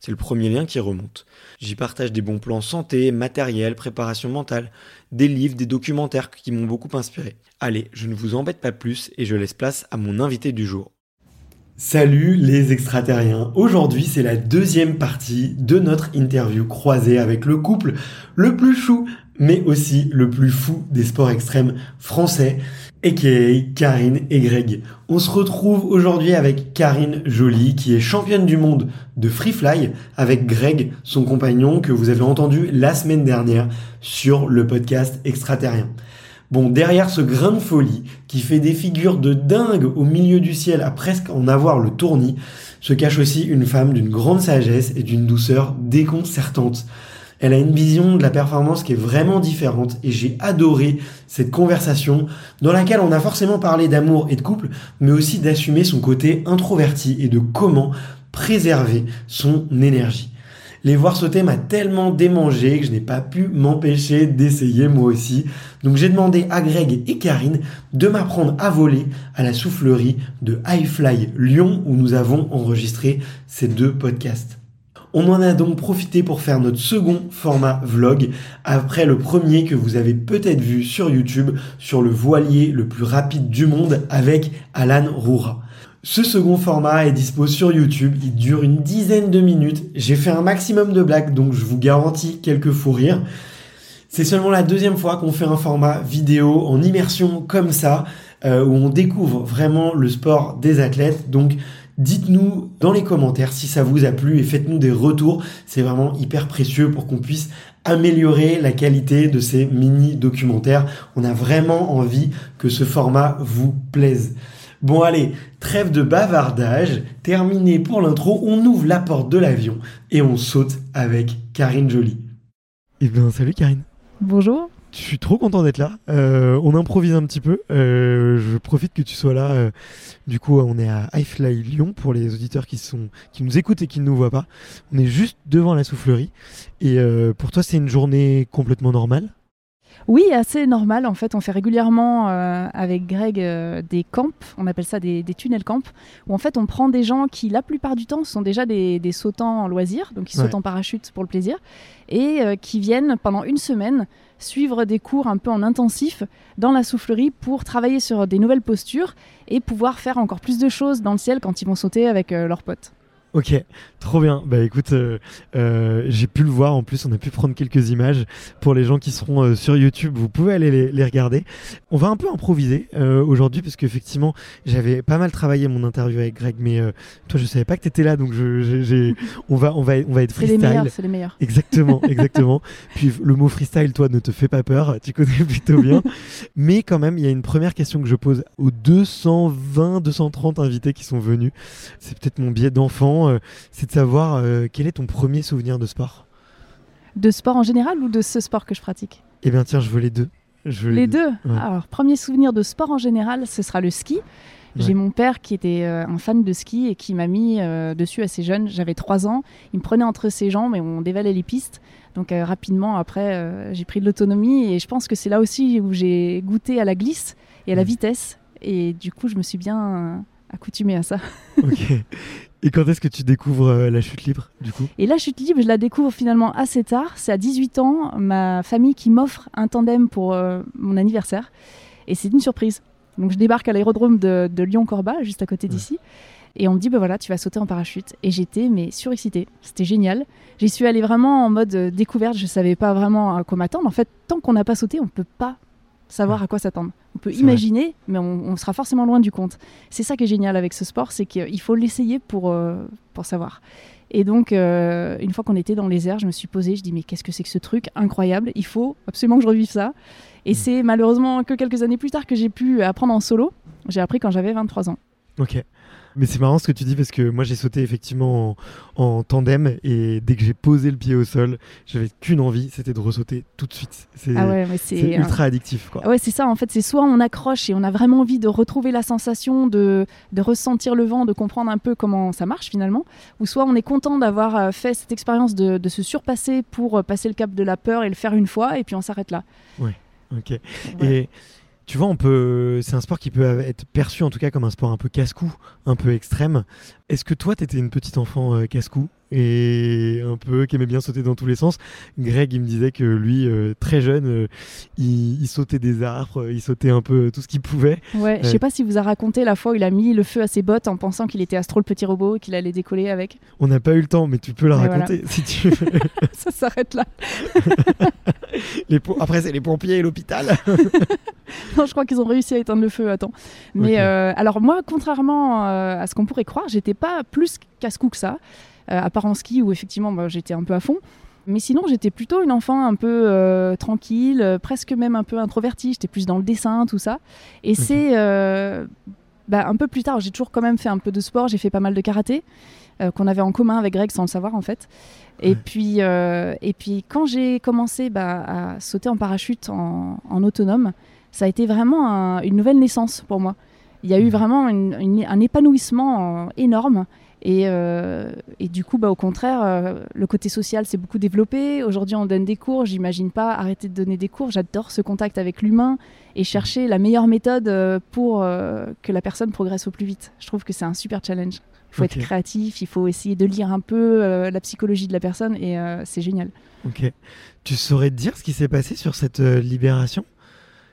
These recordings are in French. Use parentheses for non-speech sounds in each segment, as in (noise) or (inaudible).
C'est le premier lien qui remonte. J'y partage des bons plans santé, matériel, préparation mentale, des livres, des documentaires qui m'ont beaucoup inspiré. Allez, je ne vous embête pas plus et je laisse place à mon invité du jour. Salut les extraterriens. Aujourd'hui, c'est la deuxième partie de notre interview croisée avec le couple le plus chou, mais aussi le plus fou des sports extrêmes français a.k.a. Karine et Greg. On se retrouve aujourd'hui avec Karine Jolie, qui est championne du monde de free fly, avec Greg, son compagnon, que vous avez entendu la semaine dernière sur le podcast Extraterrien. Bon, derrière ce grain de folie, qui fait des figures de dingue au milieu du ciel à presque en avoir le tournis, se cache aussi une femme d'une grande sagesse et d'une douceur déconcertante. Elle a une vision de la performance qui est vraiment différente et j'ai adoré cette conversation dans laquelle on a forcément parlé d'amour et de couple, mais aussi d'assumer son côté introverti et de comment préserver son énergie. Les voir sauter m'a tellement démangé que je n'ai pas pu m'empêcher d'essayer moi aussi. Donc j'ai demandé à Greg et Karine de m'apprendre à voler à la soufflerie de Highfly Lyon où nous avons enregistré ces deux podcasts. On en a donc profité pour faire notre second format vlog après le premier que vous avez peut-être vu sur YouTube sur le voilier le plus rapide du monde avec Alan Roura. Ce second format est dispo sur YouTube, il dure une dizaine de minutes. J'ai fait un maximum de blagues donc je vous garantis quelques fous rires. C'est seulement la deuxième fois qu'on fait un format vidéo en immersion comme ça, euh, où on découvre vraiment le sport des athlètes. Donc Dites-nous dans les commentaires si ça vous a plu et faites-nous des retours. C'est vraiment hyper précieux pour qu'on puisse améliorer la qualité de ces mini documentaires. On a vraiment envie que ce format vous plaise. Bon allez, trêve de bavardage, terminé pour l'intro, on ouvre la porte de l'avion et on saute avec Karine Jolie. Eh bien salut Karine. Bonjour. Je suis trop content d'être là. Euh, on improvise un petit peu. Euh, je profite que tu sois là. Euh, du coup, on est à Highfly Lyon pour les auditeurs qui, sont, qui nous écoutent et qui ne nous voient pas. On est juste devant la soufflerie. Et pour toi, c'est une journée complètement normale? Oui, assez normal. En fait, on fait régulièrement avec Greg des camps, on appelle ça des, tunnels camps, où en fait on prend des gens qui, la plupart du temps, sont déjà des, sautants en loisir, donc ils sautent en parachute pour le plaisir, et qui viennent pendant une semaine suivre des cours un peu en intensif dans la soufflerie pour travailler sur des nouvelles postures et pouvoir faire encore plus de choses dans le ciel quand ils vont sauter avec euh, leurs potes. Ok, trop bien. Bah écoute, euh, euh, j'ai pu le voir. En plus, on a pu prendre quelques images pour les gens qui seront euh, sur YouTube. Vous pouvez aller les, les, regarder. On va un peu improviser aujourd'hui parce qu'effectivement, j'avais pas mal travaillé mon interview avec Greg, mais toi, je savais pas que tu étais là, donc je, on va, on va, on va être freestyle. C'est les meilleurs, c'est les meilleurs. Exactement, (laughs) exactement. Puis le mot freestyle, toi, ne te fait pas peur. Tu connais plutôt bien. mais quand même, il y a une première question que je pose aux 220, 230 invités qui sont venus. C'est peut-être mon biais d'enfant euh, c'est de savoir euh, quel est ton premier souvenir de sport? De sport en général ou de ce sport que je pratique? Eh bien tiens, je veux les deux. les, deux, Alors, premier souvenir de sport en général, ce sera le ski. J'ai mon père qui était euh, un fan de ski et qui m'a mis dessus assez jeune. J'avais 3 ans. Il me prenait entre ses jambes et on dévalait les pistes. Donc rapidement, après, j'ai pris de l'autonomie et je pense que c'est là aussi où j'ai goûté à la glisse et à la vitesse. Et du coup, je me suis bien accoutumé à ça. ok. (laughs) Et quand est-ce que tu découvres euh, la chute libre, du coup? Et la chute libre, je la découvre finalement assez tard. C'est à 18 ans, ma famille qui m'offre un tandem pour euh, mon anniversaire. Et c'est une surprise. Donc je débarque à l'aérodrome de, Lyon-Corba, juste à côté d'ici. Et on me dit, bah voilà, tu vas sauter en parachute. Et j'étais, mais surexcitée. C'était génial. J'y suis allée vraiment en mode euh, découverte. Je savais pas vraiment à quoi m'attendre. En fait, tant qu'on n'a pas sauté, on ne peut pas savoir à quoi s'attendre. On peut imaginer, mais on, sera forcément loin du compte. C'est ça qui est génial avec ce sport, c'est qu'il faut l'essayer pour, euh, pour savoir. Et donc, euh, une fois qu'on était dans les airs, je me suis posée, je dis mais qu'est-ce que c'est que ce truc incroyable? Il faut absolument que je revive ça. Et mm. c'est malheureusement que quelques années plus tard que j'ai pu apprendre en solo. J'ai appris quand j'avais 23 ans. Ok. Mais c'est marrant ce que tu dis parce que moi j'ai sauté effectivement en, tandem et dès que j'ai posé le pied au sol, j'avais qu'une envie, c'était de ressauter tout de suite. C'est ah ultra addictif. Quoi. Ouais, c'est ça en fait. C'est soit on accroche et on a vraiment envie de retrouver la sensation, de, de ressentir le vent, de comprendre un peu comment ça marche finalement, ou soit on est content d'avoir euh, fait cette expérience de, de, se surpasser pour euh, passer le cap de la peur et le faire une fois et puis on s'arrête là. Ouais, ok. Et tu vois, on peut, c'est un sport qui peut être perçu en tout cas comme un sport un peu casse-cou, un peu extrême. Est-ce que toi, tu étais une petite enfant euh, casse-cou et un peu qui aimait bien sauter dans tous les sens? Greg, il me disait que lui, euh, très jeune, euh, il, sautait des arbres, il sautait un peu tout ce qu'il pouvait. Ouais, je sais pas si vous a raconté la fois où il a mis le feu à ses bottes en pensant qu'il était Astro le petit robot et qu'il allait décoller avec. On n'a pas eu le temps, mais tu peux la raconter si tu veux. (laughs) (laughs) Ça s'arrête là. (laughs) les Après, c'est les pompiers et l'hôpital. non, je crois qu'ils ont réussi à éteindre le feu. Attends. Mais alors moi, contrairement à ce qu'on pourrait croire, j'étais pas plus casse-cou que ça, euh, à part en ski où effectivement bah, j'étais un peu à fond. Mais sinon, j'étais plutôt une enfant un peu euh, tranquille, euh, presque même un peu introvertie. J'étais plus dans le dessin, tout ça. Et c'est bah, un peu plus tard, j'ai toujours quand même fait un peu de sport. J'ai fait pas mal de karaté qu'on avait en commun avec Greg sans le savoir en fait. Et puis, et puis quand j'ai commencé bah, à sauter en parachute en, autonome, ça a été vraiment une nouvelle naissance pour moi. Il y a eu mmh. vraiment un épanouissement énorme. Euh, et, du coup, bah, au contraire, euh, le côté social s'est beaucoup développé. Aujourd'hui, on donne des cours. J'imagine pas arrêter de donner des cours. J'adore ce contact avec l'humain et chercher la meilleure méthode euh, pour que la personne progresse au plus vite. Je trouve que c'est un super challenge. Il faut être créatif, il faut essayer de lire un peu la psychologie de la personne et c'est génial. Ok. Tu saurais dire ce qui s'est passé sur cette libération?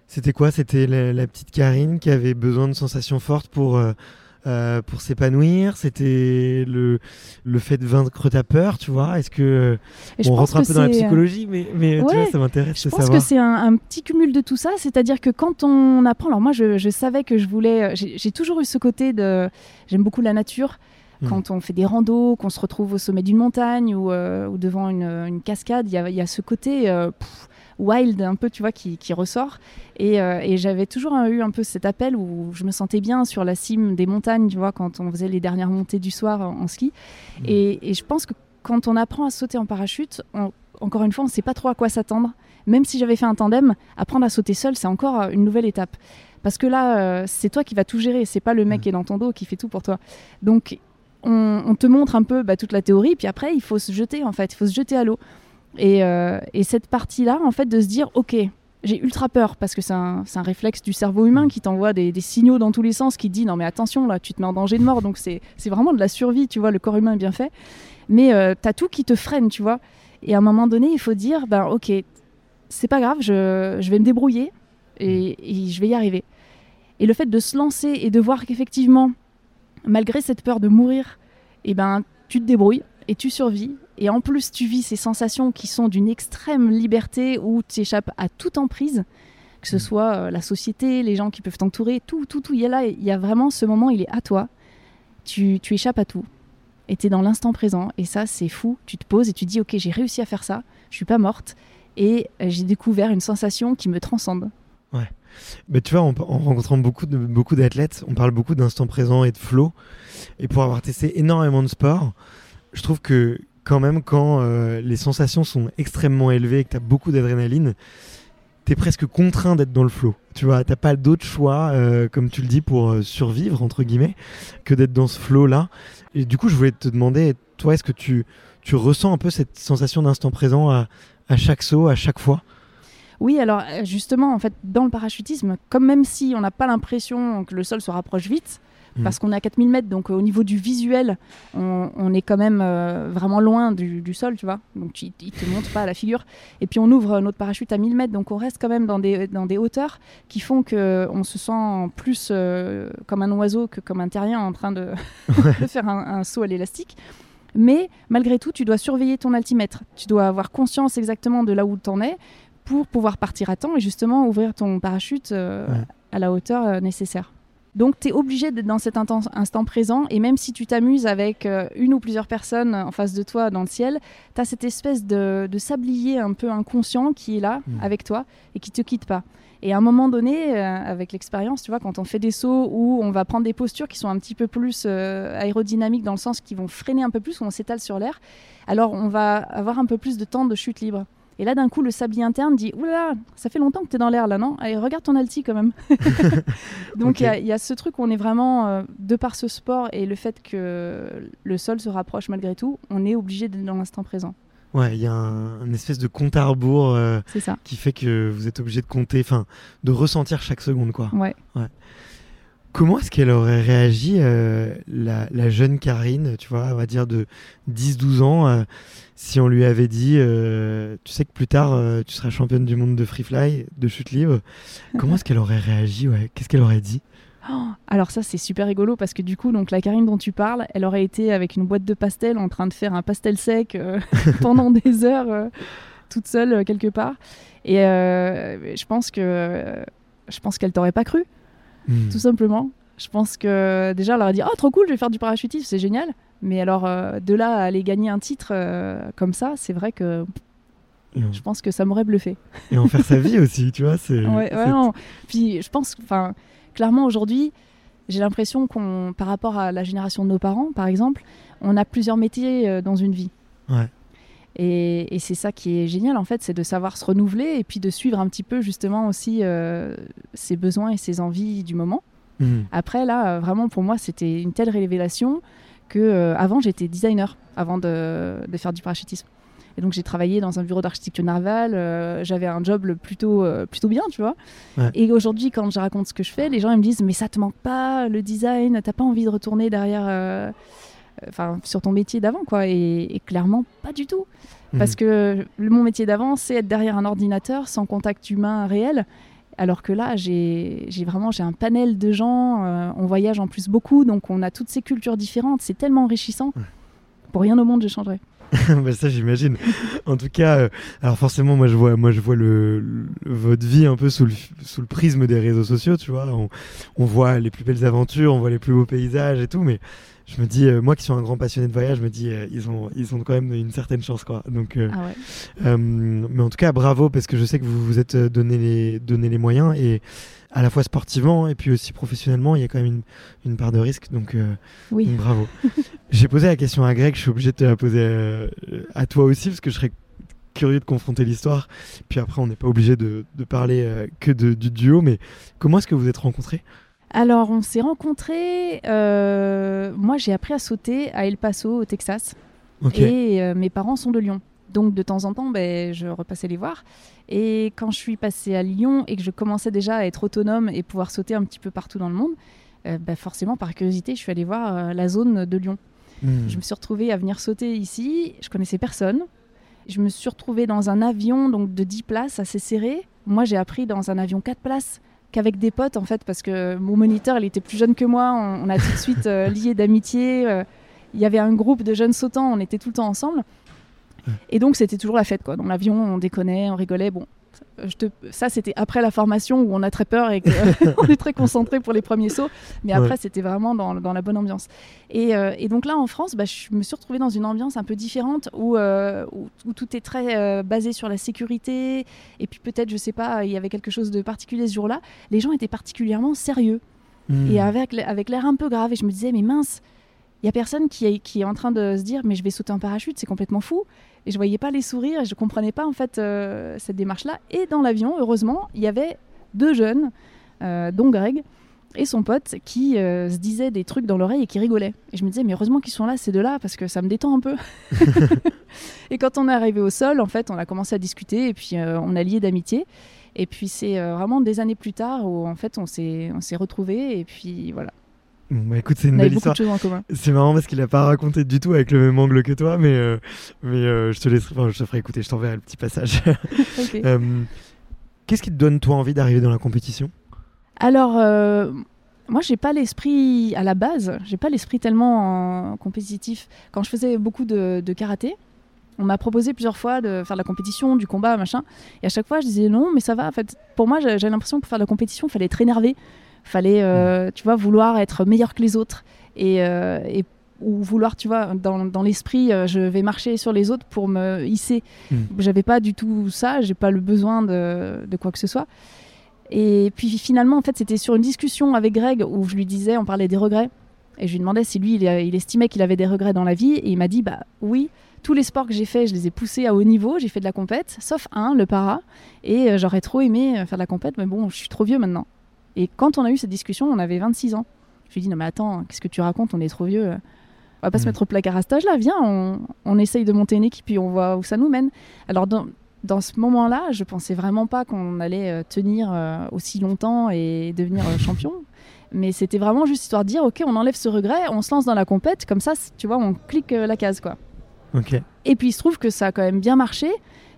C'était quoi? C'était la, la, petite Karine qui avait besoin de sensations fortes pour euh, pour s'épanouir? C'était le, le fait de vaincre ta peur, tu vois? Est-ce que on rentre un peu dans la psychologie, mais, mais tu vois, ça m'intéresse de savoir. Je pense que c'est un, petit cumul de tout ça, c'est-à-dire que quand on apprend, alors moi je, je savais que je voulais, euh, j'ai toujours eu ce côté de, j'aime beaucoup la nature. Hmm. Quand on fait des randos, qu'on se retrouve au sommet d'une montagne ou, euh, ou devant une, une cascade, il y, y a, ce côté wild un peu, tu vois, qui, ressort. Euh, et, j'avais toujours eu un peu cet appel où je me sentais bien sur la cime des montagnes, tu vois, quand on faisait les dernières montées du soir en, ski. Mmh. Et, je pense que quand on apprend à sauter en parachute, encore une fois, on ne sait pas trop à quoi s'attendre. Même si j'avais fait un tandem, apprendre à sauter seul, c'est encore euh, une nouvelle étape. Parce que là, euh, c'est toi qui vas tout gérer, c'est pas le mec mmh. qui est dans ton dos qui fait tout pour toi. Donc, on, te montre un peu bah, toute la théorie, puis après, il faut se jeter, en fait, il faut se jeter à l'eau. Euh, et, cette partie-là, en fait, de se dire, ok, j'ai ultra peur parce que c'est un, réflexe du cerveau humain qui t'envoie des, signaux dans tous les sens, qui dit non mais attention là, tu te mets en danger de mort. Donc c'est vraiment de la survie, tu vois, le corps humain est bien fait. Mais tu euh, t'as tout qui te freine, tu vois. Et à un moment donné, il faut dire, ben ok, c'est pas grave, je, vais me débrouiller et, je vais y arriver. Et le fait de se lancer et de voir qu'effectivement, malgré cette peur de mourir, et eh ben tu te débrouilles et tu survis. Et en plus, tu vis ces sensations qui sont d'une extrême liberté où tu échappes à toute emprise, que ce soit euh, la société, les gens qui peuvent t'entourer, tout, tout, tout. Il y a là, il y a vraiment ce moment, il est à toi. Tu, tu échappes à tout. Et tu es dans l'instant présent. Et ça, c'est fou. Tu te poses et tu dis, OK, j'ai réussi à faire ça. Je suis pas morte. Et euh, j'ai découvert une sensation qui me transcende. Ouais. Mais tu vois, en, en rencontrant beaucoup de beaucoup d'athlètes, on parle beaucoup d'instant présent et de flow. Et pour avoir testé énormément de sports, je trouve que quand même, quand euh, les sensations sont extrêmement élevées et que tu as beaucoup d'adrénaline, tu es presque contraint d'être dans le flow. Tu vois, pas d'autre choix, euh, comme tu le dis, pour euh, survivre, entre guillemets, que d'être dans ce flow-là. Et du coup, je voulais te demander, toi, est-ce que tu, tu ressens un peu cette sensation d'instant présent à, à chaque saut, à chaque fois? Oui, alors justement, en fait, dans le parachutisme, comme même si on n'a pas l'impression que le sol se rapproche vite, Mm. parce qu'on est à 4000 mètres, donc euh, au niveau du visuel, on, on est quand même euh, vraiment loin du, du sol, tu vois. Donc il, il te montre pas à la figure. Et puis on ouvre notre parachute à 1000 mètres, donc on reste quand même dans des, dans des hauteurs qui font que on se sent plus euh, comme un oiseau que comme un terrien en train de, (laughs) (laughs) de faire un, un saut à l'élastique. Mais malgré tout, tu dois surveiller ton altimètre. Tu dois avoir conscience exactement de là où tu en es pour pouvoir partir à temps et justement ouvrir ton parachute euh, Ouais. à la hauteur euh, nécessaire. Donc tu es obligé d'être dans cet instant présent et même si tu t'amuses avec euh, une ou plusieurs personnes en face de toi dans le ciel, tu as cette espèce de, de sablier un peu inconscient qui est là Mhm. avec toi et qui te quitte pas. Et à un moment donné, euh, avec l'expérience, tu vois, quand on fait des sauts où on va prendre des postures qui sont un petit peu plus euh, aérodynamiques dans le sens qui vont freiner un peu plus, où on s'étale sur l'air, alors on va avoir un peu plus de temps de chute libre. Et là, d'un coup, le sablier interne dit Oula, ça fait longtemps que tu es dans l'air là, non? Allez, regarde ton alti quand même. (laughs) Donc, il y a- il y, a ce truc où on est vraiment, euh, de par ce sport et le fait que le sol se rapproche malgré tout, on est obligé d'être dans l'instant présent. Ouais, il y a un, un espèce de compte à rebours euh, qui fait que vous êtes obligé de compter, enfin, de ressentir chaque seconde, quoi. Ouais. Comment est-ce qu'elle aurait réagi, euh, la, la jeune Karine, tu vois, on va dire de 10-12 ans, euh, si on lui avait dit, euh, tu sais que plus tard, tu seras championne du monde de free fly, de chute libre. (laughs) Comment est-ce qu'elle aurait réagi ouais? Qu'est-ce qu'elle aurait dit? Oh, alors ça c'est super rigolo parce que du coup donc la Karine dont tu parles, elle aurait été avec une boîte de pastel en train de faire un pastel sec euh, (laughs) pendant des heures euh, toute seule euh, quelque part. Et je pense que je pense qu'elle t'aurait pas cru Hmm. tout simplement. Je pense que déjà elle aurait dit oh trop cool je vais faire du parachutisme c'est génial mais alors euh, de là à aller gagner un titre euh, comme ça c'est vrai que je pense que ça m'aurait bluffé. et en faire sa vie aussi, tu vois. C'est, (laughs) Ouais. Puis je pense, enfin, clairement aujourd'hui, j'ai l'impression qu'on, par rapport à la génération de nos parents, par exemple, on a plusieurs métiers euh, dans une vie. Ouais. Et, et c'est ça qui est génial en fait, c'est de savoir se renouveler et puis de suivre un petit peu justement aussi euh, ses besoins et ses envies du moment. Hmm. Après là, euh, vraiment pour moi, c'était une telle révélation que euh, avant j'étais designer avant de, de faire du parachutisme. Et donc j'ai travaillé dans un bureau d'architecture navale, euh, j'avais un job le plutôt, euh, plutôt bien, tu vois. Ouais. Et aujourd'hui, quand je raconte ce que je fais, les gens ils me disent mais ça te manque pas le design, t'as pas envie de retourner derrière, enfin sur ton métier d'avant quoi. Et, et clairement pas du tout, parce Mhm. que le- mon métier d'avant c'est être derrière un ordinateur sans contact humain réel. Alors que là, j'ai j'ai vraiment j'ai un panel de gens, euh, on voyage en plus beaucoup, donc on a toutes ces cultures différentes, c'est tellement enrichissant. Ouais. Pour rien au monde, je changerais. (laughs) Bah, ça j'imagine. En tout cas, euh, alors forcément moi je vois, moi je vois le, le- votre vie un peu sous le, sous le prisme des réseaux sociaux, tu vois. On, on voit les plus belles aventures, on voit les plus beaux paysages et tout, mais je me dis, euh, moi qui suis un grand passionné de voyage, je me dis euh, ils ont ils ont quand même une certaine chance quoi. Donc, euh, Ah ouais. euh, mais en tout cas bravo parce que je sais que vous vous êtes euh, donné les donné les moyens et à la fois sportivement et puis aussi professionnellement, il y a quand même une, une part de risque. Donc euh, Oui. donc, bravo. (laughs) J'ai posé la question à Greg, je suis obligé de te la poser à toi aussi parce que je serais curieux de confronter l'histoire. Puis après, on n'est pas obligé de, de parler que de- du duo, mais comment est-ce que vous êtes rencontrés? Alors, on s'est rencontrés. euh, moi, j'ai appris à sauter à El Paso, au Texas. Et euh, mes parents sont de Lyon. Donc, de temps en temps, ben, je repassais les voir. Et quand je suis passée à Lyon et que je commençais déjà à être autonome et pouvoir sauter un petit peu partout dans le monde, euh, ben, forcément, par curiosité, je suis allée voir la zone de Lyon. Hmm. Je me suis retrouvée à venir sauter ici. Je connaissais personne. Je me suis retrouvée dans un avion donc de 10 places assez serré. Moi, j'ai appris dans un avion 4 places qu'avec des potes en fait parce que mon moniteur, il était plus jeune que moi. On, on a tout de suite euh, lié d'amitié. euh, il y avait un groupe de jeunes sautants, on était tout le temps ensemble. Et donc, c'était toujours la fête, quoi. Dans l'avion, on déconnait, on rigolait. Bon, je te... ça, c'était après la formation où on a très peur et qu'on (laughs) (laughs) est très concentré pour les premiers sauts. Mais après, Ouais. c'était vraiment dans, dans la bonne ambiance. Et, euh, et donc là, en France, bah, je me suis retrouvée dans une ambiance un peu différente où, euh, où, où tout est très euh, basé sur la sécurité. Et puis peut-être, je sais pas, il y avait quelque chose de particulier ce jour-là. Les gens étaient particulièrement sérieux Hmm. et avec, avec l'air un peu grave. Et je me disais, mais mince, il y a personne qui est, qui est en train de se dire, mais je vais sauter en parachute, c'est complètement fou. Et je voyais pas les sourires et je comprenais pas en fait euh, cette démarche-là. Et dans l'avion, heureusement, il y avait deux jeunes, euh, dont Greg et son pote, qui euh, se disaient des trucs dans l'oreille et qui rigolaient. Et je me disais, mais heureusement qu'ils sont là, ces deux-là, parce que ça me détend un peu. (laughs) (laughs) et quand on est arrivé au sol, en fait, on a commencé à discuter et puis on a lié d'amitié. Et puis c'est vraiment des années plus tard où en fait on s'est on s'est retrouvés et puis voilà. Bon, bah, écoute, c'est une belle histoire. C'est marrant parce qu'il a pas raconté du tout avec le même angle que toi, mais, euh, mais euh, je te laisse, enfin, je te ferai écouter, je t'enverrai le petit passage. (laughs) (laughs) Euh, Qu'est-ce qui te donne toi envie d'arriver dans la compétition? Alors, moi, j'ai pas l'esprit à la base, j'ai pas l'esprit tellement compétitif. Quand je faisais beaucoup de, de karaté, on m'a proposé plusieurs fois de faire de la compétition, du combat, machin. Et à chaque fois, je disais non, mais ça va. En fait, pour moi, j'ai- j'avais l'impression que pour faire de la compétition, il fallait être énervé. Fallait, euh, tu vois, vouloir être meilleur que les autres. Et, euh, et- ou vouloir, tu vois, dans, dans l'esprit, euh, je vais marcher sur les autres pour me hisser. Mm. J'avais pas du tout ça, j'ai pas le besoin de, de quoi que ce soit. Et puis finalement, en fait, c'était sur une discussion avec Greg où je lui disais, on parlait des regrets. Et je lui demandais si lui, il, il estimait qu'il avait des regrets dans la vie. Et il m'a dit, bah oui, tous les sports que j'ai faits, je les ai poussés à haut niveau. J'ai fait de la compète, sauf un, le para. Et euh, j'aurais trop aimé faire de la compète, mais bon, je suis trop vieux maintenant. Et quand on a eu cette discussion, on avait 26 ans. Je lui ai dit, non mais attends, qu'est-ce que tu racontes? On est trop vieux. On va pas se Mhm. mettre au placard à cet âge-là. Viens, on, on essaye de monter une équipe et on voit où ça nous mène. Alors dans, dans ce moment-là, je pensais vraiment pas qu'on allait euh, tenir euh, aussi longtemps et devenir euh, champion. Mais c'était vraiment juste histoire de dire, ok, on enlève ce regret, on se lance dans la compète, comme ça, tu vois, on clique euh, la case, quoi. Ok. Et puis il se trouve que ça a quand même bien marché,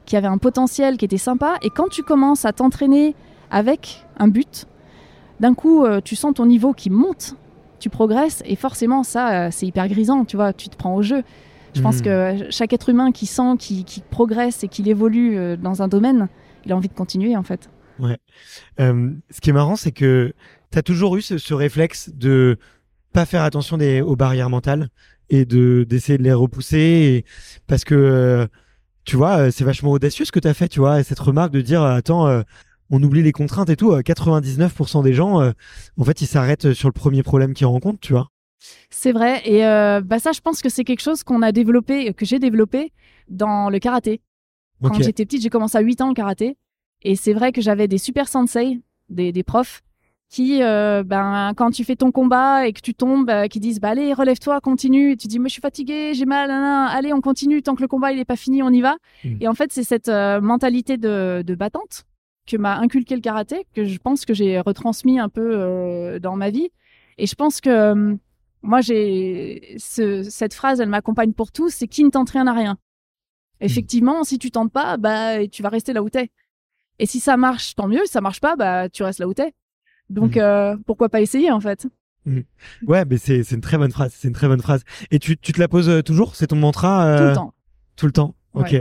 qu'il y avait un potentiel qui était sympa. Et quand tu commences à t'entraîner avec un but, d'un coup, euh, tu sens ton niveau qui monte, tu progresses, et forcément, ça, euh, c'est hyper grisant, tu vois, tu te prends au jeu. Je pense Mhm. que chaque être humain qui sent qu'il qu'il progresse et qu'il évolue euh, dans un domaine, il a envie de continuer, en fait. Euh, ce qui est marrant, c'est que tu as toujours eu ce, ce réflexe de pas faire attention des, aux barrières mentales et de d'essayer de les repousser et- parce que euh, tu vois, euh, c'est vachement audacieux ce que tu as fait, tu vois, et cette remarque de dire euh, attends, euh, on oublie les contraintes et tout, euh, 99% des gens euh, en fait, ils s'arrêtent sur le premier problème qu'ils rencontrent, tu vois. C'est vrai, et euh, bah ça, je pense que c'est quelque chose qu'on a développé, que j'ai développé dans le karaté. Quand j'étais petite, j'ai commencé à 8 ans le karaté. Et c'est vrai que j'avais des super sensei, des, des profs, qui, euh, ben, quand tu fais ton combat et que tu tombes, euh, qui disent bah, Allez, relève-toi, continue. Et tu dis Mais je suis fatigué, j'ai mal, allez, on continue, tant que le combat il n'est pas fini, on y va. Mm. Et en fait, c'est cette euh, mentalité de, de battante que m'a inculqué le karaté, que je pense que j'ai retransmis un peu euh, dans ma vie. Et je pense que euh, moi, j'ai ce- cette phrase, elle m'accompagne pour tout c'est qui ne tente rien à rien. Effectivement, si tu tentes pas, bah, tu vas rester là où t'es. Et si ça marche, tant mieux. Si ça marche pas, bah, tu restes là où t'es. Donc, Mhm. euh, pourquoi pas essayer, en fait? Ouais, mais c'est c'est une très bonne phrase, c'est une très bonne phrase. Et tu, tu te la poses toujours, c'est ton mantra euh, Tout le temps. Tout le temps? Ok.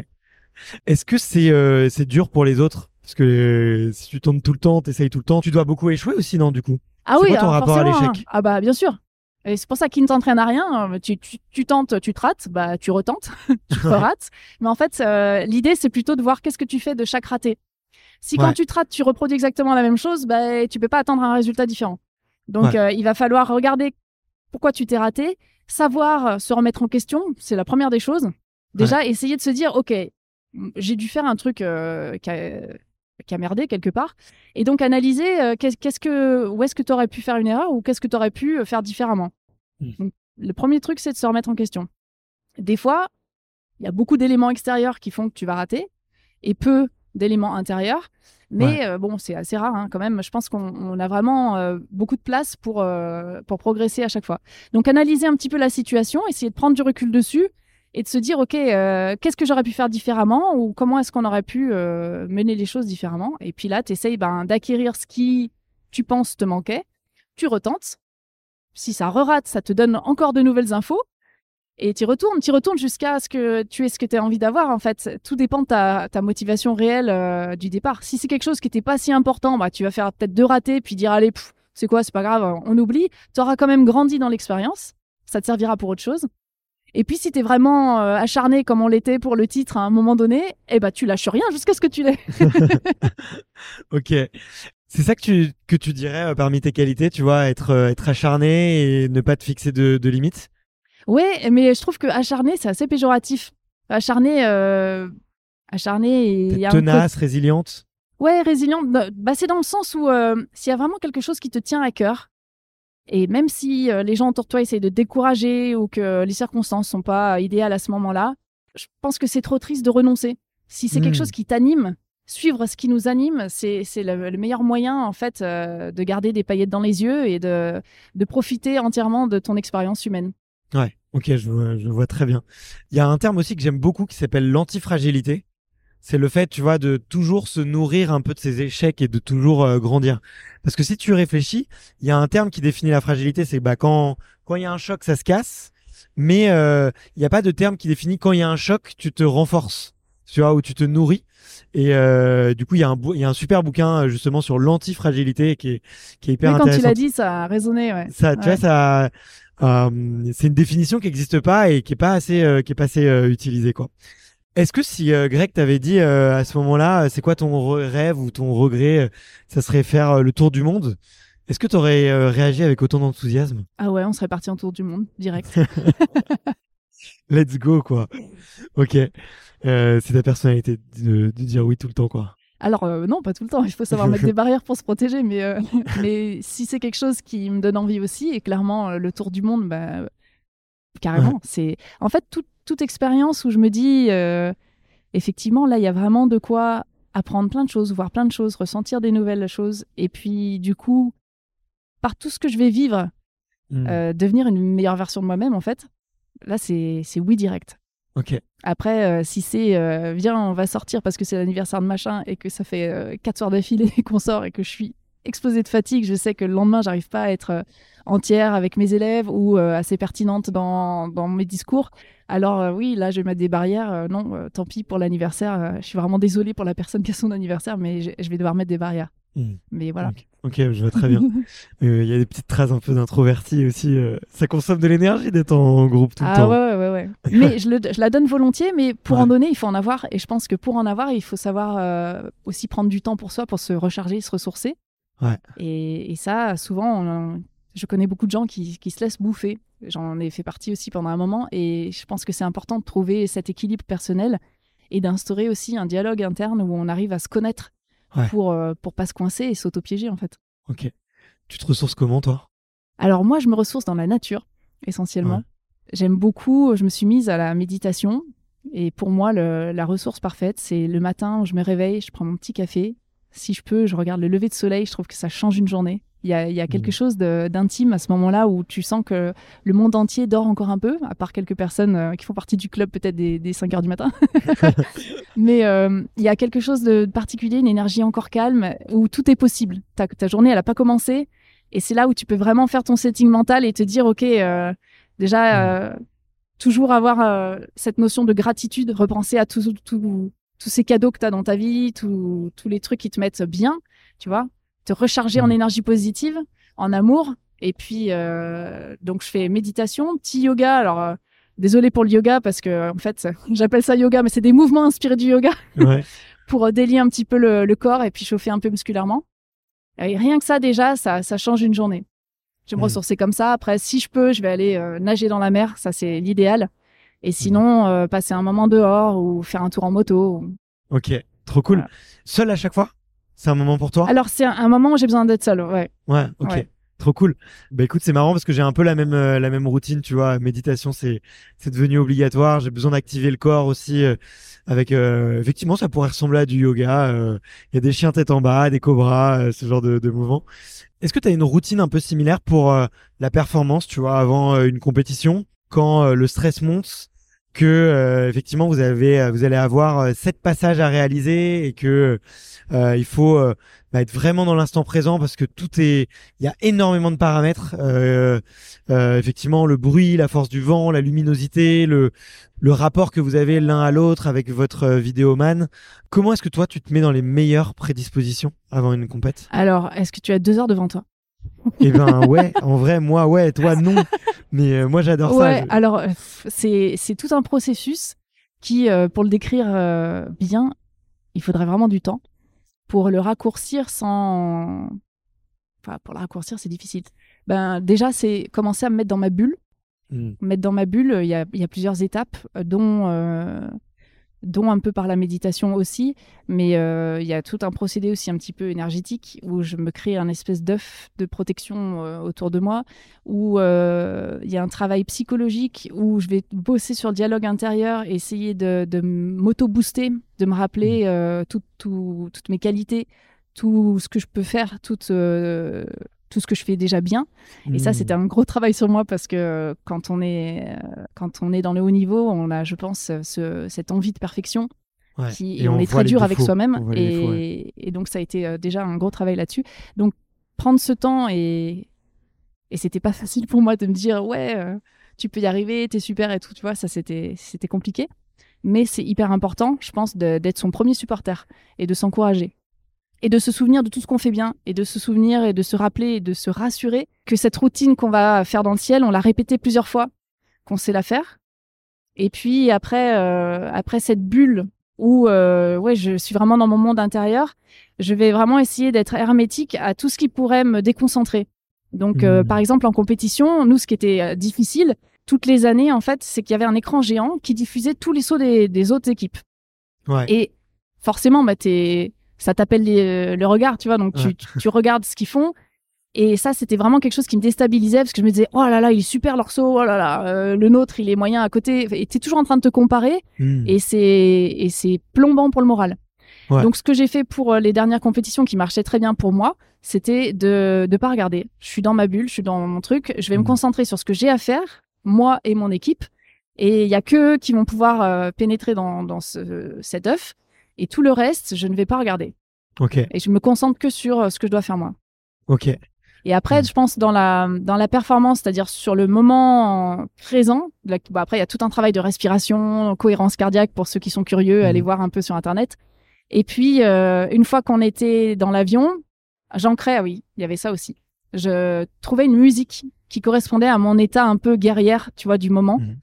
Est-ce que c'est euh, c'est dur pour les autres? Parce que euh, si tu tombes tout le temps, t'essayes tout le temps, tu dois beaucoup échouer aussi, non Du coup? Ah oui, quoi ton alors rapport à forcément, l'échec? Hein. Ah bah, bien sûr. Et c'est pour ça qu'il ne t'entraîne à rien. euh, Tu, tu, tu tentes, tu te rates, bah, tu retentes, (laughs) tu te rates. Mais en fait, euh, l'idée, c'est plutôt de voir qu'est-ce que tu fais de chaque raté. Si quand tu te rates, tu reproduis exactement la même chose, bah, tu peux pas attendre un résultat différent. Donc, Ouais. euh, il va falloir regarder pourquoi tu t'es raté, savoir se remettre en question, c'est la première des choses. Déjà, essayer de se dire, OK, j'ai dû faire un truc euh, qui, a, qui a merdé quelque part. Et donc, analyser euh, qu'est- qu'est-ce que, où est-ce que tu aurais pu faire une erreur ou qu'est-ce que tu aurais pu euh, faire différemment? Mm. Donc, le premier truc, c'est de se remettre en question. Des fois, il y a beaucoup d'éléments extérieurs qui font que tu vas rater et peu d'éléments intérieurs. Mais Ouais. euh, bon, c'est assez rare hein, quand même. Je pense qu'on on a vraiment euh, beaucoup de place pour, euh, pour progresser à chaque fois. Donc analyser un petit peu la situation, essayer de prendre du recul dessus et de se dire, OK, euh, qu'est-ce que j'aurais pu faire différemment ou comment est-ce qu'on aurait pu euh, mener les choses différemment? Et puis là, tu essayes ben, d'acquérir ce qui, tu penses, te manquait. Tu retentes. Si ça re-rate, ça te donne encore de nouvelles infos. et tu retournes, tu retournes jusqu'à ce que tu aies ce que tu as envie d'avoir en fait. Tout dépend de ta, motivation réelle euh, du départ. Si c'est quelque chose qui n'était pas si important, bah tu vas faire peut-être deux ratés puis dire allez, c'est quoi, c'est pas grave, on oublie. Tu auras quand même grandi dans l'expérience. Ça te servira pour autre chose. Et puis si tu es vraiment euh, acharné comme on l'était pour le titre à un moment donné, eh bah tu lâches rien jusqu'à ce que tu l'aies. (laughs) ok. C'est ça que tu, que tu dirais euh, parmi tes qualités, tu vois, être, être acharné et ne pas te fixer de, de limites? Ouais, mais je trouve que acharné, c'est assez péjoratif. Acharné, euh... acharné, et tenace, résiliente? Ouais, résiliente. Bah, c'est dans le sens où euh, s'il y a vraiment quelque chose qui te tient à cœur, et même si euh, les gens autour de toi essayent de décourager ou que les circonstances sont pas idéales à ce moment-là, je pense que c'est trop triste de renoncer. Si c'est quelque hmm. chose qui t'anime, suivre ce qui nous anime, c'est le, le, meilleur moyen en fait euh, de garder des paillettes dans les yeux et de, de profiter entièrement de ton expérience humaine. Ouais, ok, je vois, je vois très bien. Il y a un terme aussi que j'aime beaucoup qui s'appelle l'antifragilité. C'est le fait, tu vois, de toujours se nourrir un peu de ses échecs et de toujours euh, grandir. Parce que si tu réfléchis, il y a un terme qui définit la fragilité, c'est bah quand quand il y a un choc, ça se casse. Mais euh, il n'y a pas de terme qui définit quand il y a un choc, tu te renforces, tu vois, ou tu te nourris. Et euh, du coup, il y, a un il y a un super bouquin justement sur l'antifragilité qui est, qui est hyper Mais quand tu l'as dit, ça a résonné. Ouais. Ça, tu vois, ça, euh, c'est une définition qui n'existe pas et qui est pas assez, euh, qui est pas assez euh, utilisée quoi. Est-ce que si Greg t'avait dit à ce moment-là, c'est quoi ton rêve ou ton regret, ça serait faire le tour du monde Est-ce que tu aurais réagi avec autant d'enthousiasme? Ah ouais, on serait parti en tour du monde direct. (laughs) Let's go quoi. Ok, c'est ta personnalité de, de dire oui tout le temps quoi. Alors euh, non, pas tout le temps. Il faut savoir mettre des (laughs) barrières pour se protéger, mais euh, (laughs) mais si c'est quelque chose qui me donne envie aussi, et clairement euh, le tour du monde, bah, carrément. C'est en fait toute expérience où je me dis effectivement là il y a vraiment de quoi apprendre plein de choses, voir plein de choses, ressentir des nouvelles choses, et puis du coup par tout ce que je vais vivre, mmh. devenir une meilleure version de moi-même en fait. Là c'est oui direct. Ok. Après, euh, si c'est euh, viens, on va sortir parce que c'est l'anniversaire de machin et que ça fait euh, quatre soirs d'affilée (laughs) qu'on sort et que je suis explosée de fatigue, je sais que le lendemain, j'arrive pas à être entière avec mes élèves ou assez pertinente dans, dans, mes discours. Alors oui, là, je vais mettre des barrières. non, tant pis pour l'anniversaire. je suis vraiment désolée pour la personne qui a son anniversaire, mais je vais devoir mettre des barrières. Hmm. Mais voilà. Ok, je vois très bien. (laughs) Euh, il y a des petites traces un peu d'introverti aussi. Euh, ça consomme de l'énergie d'être en groupe tout le temps. Ah ouais, ouais, ouais. mais je, le, je, la donne volontiers, mais pour en donner, il faut en avoir. Et je pense que pour en avoir, il faut savoir euh, aussi prendre du temps pour soi, pour se recharger, se ressourcer. Ouais. Et, et ça, souvent, je connais beaucoup de gens qui, qui se laissent bouffer. J'en ai fait partie aussi pendant un moment. Et je pense que c'est important de trouver cet équilibre personnel et d'instaurer aussi un dialogue interne où on arrive à se connaître pour, euh, pour pas se coincer et s'auto-piéger en fait. Ok. Tu te ressources comment toi? Alors moi, je me ressource dans la nature essentiellement. J'aime beaucoup, je me suis mise à la méditation et pour moi, la ressource parfaite, c'est le matin où je me réveille, je prends mon petit café. Si je peux, je regarde le lever de soleil, je trouve que ça change une journée. Il y a, quelque mmh. chose d'intime à ce moment-là où tu sens que le monde entier dort encore un peu, à part quelques personnes euh, qui font partie du club peut-être des, 5 heures du matin. (laughs) Mais euh, il y a quelque chose de particulier, une énergie encore calme, où tout est possible. Ta, ta journée, elle n'a pas commencé. Et c'est là où tu peux vraiment faire ton setting mental et te dire, OK, euh, déjà, mmh. toujours avoir cette notion de gratitude, repenser à tous ces cadeaux que tu as dans ta vie, tous les trucs qui te mettent bien, tu vois te recharger en mm. énergie positive, en amour. Et puis, euh, donc, je fais méditation, petit yoga. Alors, euh, désolé pour le yoga parce que, en fait, (laughs) j'appelle ça yoga, mais c'est des mouvements inspirés du yoga (laughs) pour euh, délier un petit peu le, corps et puis chauffer un peu musculairement. Et rien que ça, déjà, ça, ça change une journée. Je vais me mm. ressourcer comme ça. Après, si je peux, je vais aller nager dans la mer. Ça, c'est l'idéal. Et mm. sinon, passer un moment dehors ou faire un tour en moto. Ok, trop cool. Seul à chaque fois? C'est un moment pour toi? Alors, c'est un, moment où j'ai besoin d'être seul, ouais. Ouais, ok. Trop cool. Bah écoute, c'est marrant parce que j'ai un peu la même euh, la même routine, tu vois. Méditation, c'est c'est devenu obligatoire. J'ai besoin d'activer le corps aussi. Euh, avec euh, effectivement, ça pourrait ressembler à du yoga. Il y a des chiens tête en bas, des cobras, ce genre de, de mouvements. Est-ce que tu as une routine un peu similaire pour la performance, tu vois, avant une compétition, quand le stress monte, que euh, effectivement vous avez euh, vous allez avoir euh, sept passages à réaliser et que il faut bah, être vraiment dans l'instant présent parce que tout est il y a énormément de paramètres effectivement le bruit la force du vent la luminosité le le rapport que vous avez l'un à l'autre avec votre vidéoman comment est-ce que toi tu te mets dans les meilleures prédispositions avant une compète? Alors est-ce que tu as deux heures devant toi? Eh ben ouais, en vrai, moi ouais, toi non. Mais euh, moi j'adore ouais, ça. Alors euh, c'est tout un processus qui, euh, pour le décrire bien, il faudrait vraiment du temps. Pour le raccourcir sans, enfin pour le raccourcir c'est difficile. Ben déjà c'est commencer à me mettre dans ma bulle. Hmm. Mettre dans ma bulle, il y a, y a, plusieurs étapes, dont dont un peu par la méditation aussi, mais euh, il y a tout un procédé aussi un petit peu énergétique où je me crée un espèce d'œuf de protection euh, autour de moi, où euh, il y a un travail psychologique où je vais bosser sur le dialogue intérieur, essayer de, de m'auto-booster, de me rappeler mmh. toutes mes qualités, tout ce que je peux faire, toute tout ce que je fais déjà bien. Et ça, c'était hmm. un gros travail sur moi parce que quand on est, euh, quand on est dans le haut niveau, on a, je pense, ce, cette envie de perfection. Qui, et, on, est très dur avec soi-même. Et, et, donc, ça a été euh, déjà un gros travail là-dessus. Donc, prendre ce temps et, et c'était pas facile pour moi de me dire, ouais, euh, tu peux y arriver, t'es super et tout, tu vois, ça c'était compliqué. Mais c'est hyper important, je pense, d'être son premier supporter et de s'encourager et de se souvenir de tout ce qu'on fait bien et de se souvenir et de se rappeler et de se rassurer que cette routine qu'on va faire dans le ciel, on l'a répétée plusieurs fois, qu'on sait la faire. Et puis après, euh, après cette bulle où euh, ouais, je suis vraiment dans mon monde intérieur, je vais vraiment essayer d'être hermétique à tout ce qui pourrait me déconcentrer. Donc, euh, mmh. par exemple, en compétition, nous, ce qui était difficile toutes les années, en fait, c'est qu'il y avait un écran géant qui diffusait tous les sauts des, autres équipes. Ouais. Et forcément, bah, t'es ça t'appelle le regard, tu vois. Donc tu, tu, regardes ce qu'ils font. Et ça, c'était vraiment quelque chose qui me déstabilisait parce que je me disais, oh là là, il est super leur saut, oh là là, euh, le nôtre, il est moyen à côté. Et t'es toujours en train de te comparer hmm. et c'est plombant pour le moral. Donc ce que j'ai fait pour euh, les dernières compétitions qui marchaient très bien pour moi, c'était de ne pas regarder. Je suis dans ma bulle, je suis dans mon truc, je vais me hmm. concentrer sur ce que j'ai à faire, moi et mon équipe. Et il y a que eux qui vont pouvoir euh, pénétrer dans, dans ce, cet œuf. Et tout le reste, je ne vais pas regarder. Ok. Et je me concentre que sur euh, ce que je dois faire moi. Ok. Et après, hmm. je pense dans la dans la performance, c'est-à-dire sur le moment présent. Bah, après, il y a tout un travail de respiration, cohérence cardiaque pour ceux qui sont curieux, allez hmm. voir un peu sur internet. Et puis, euh, une fois qu'on était dans l'avion, j'ancrais. Ah oui, il y avait ça aussi. Je trouvais une musique qui correspondait à mon état un peu guerrière, tu vois, du moment. Hmm.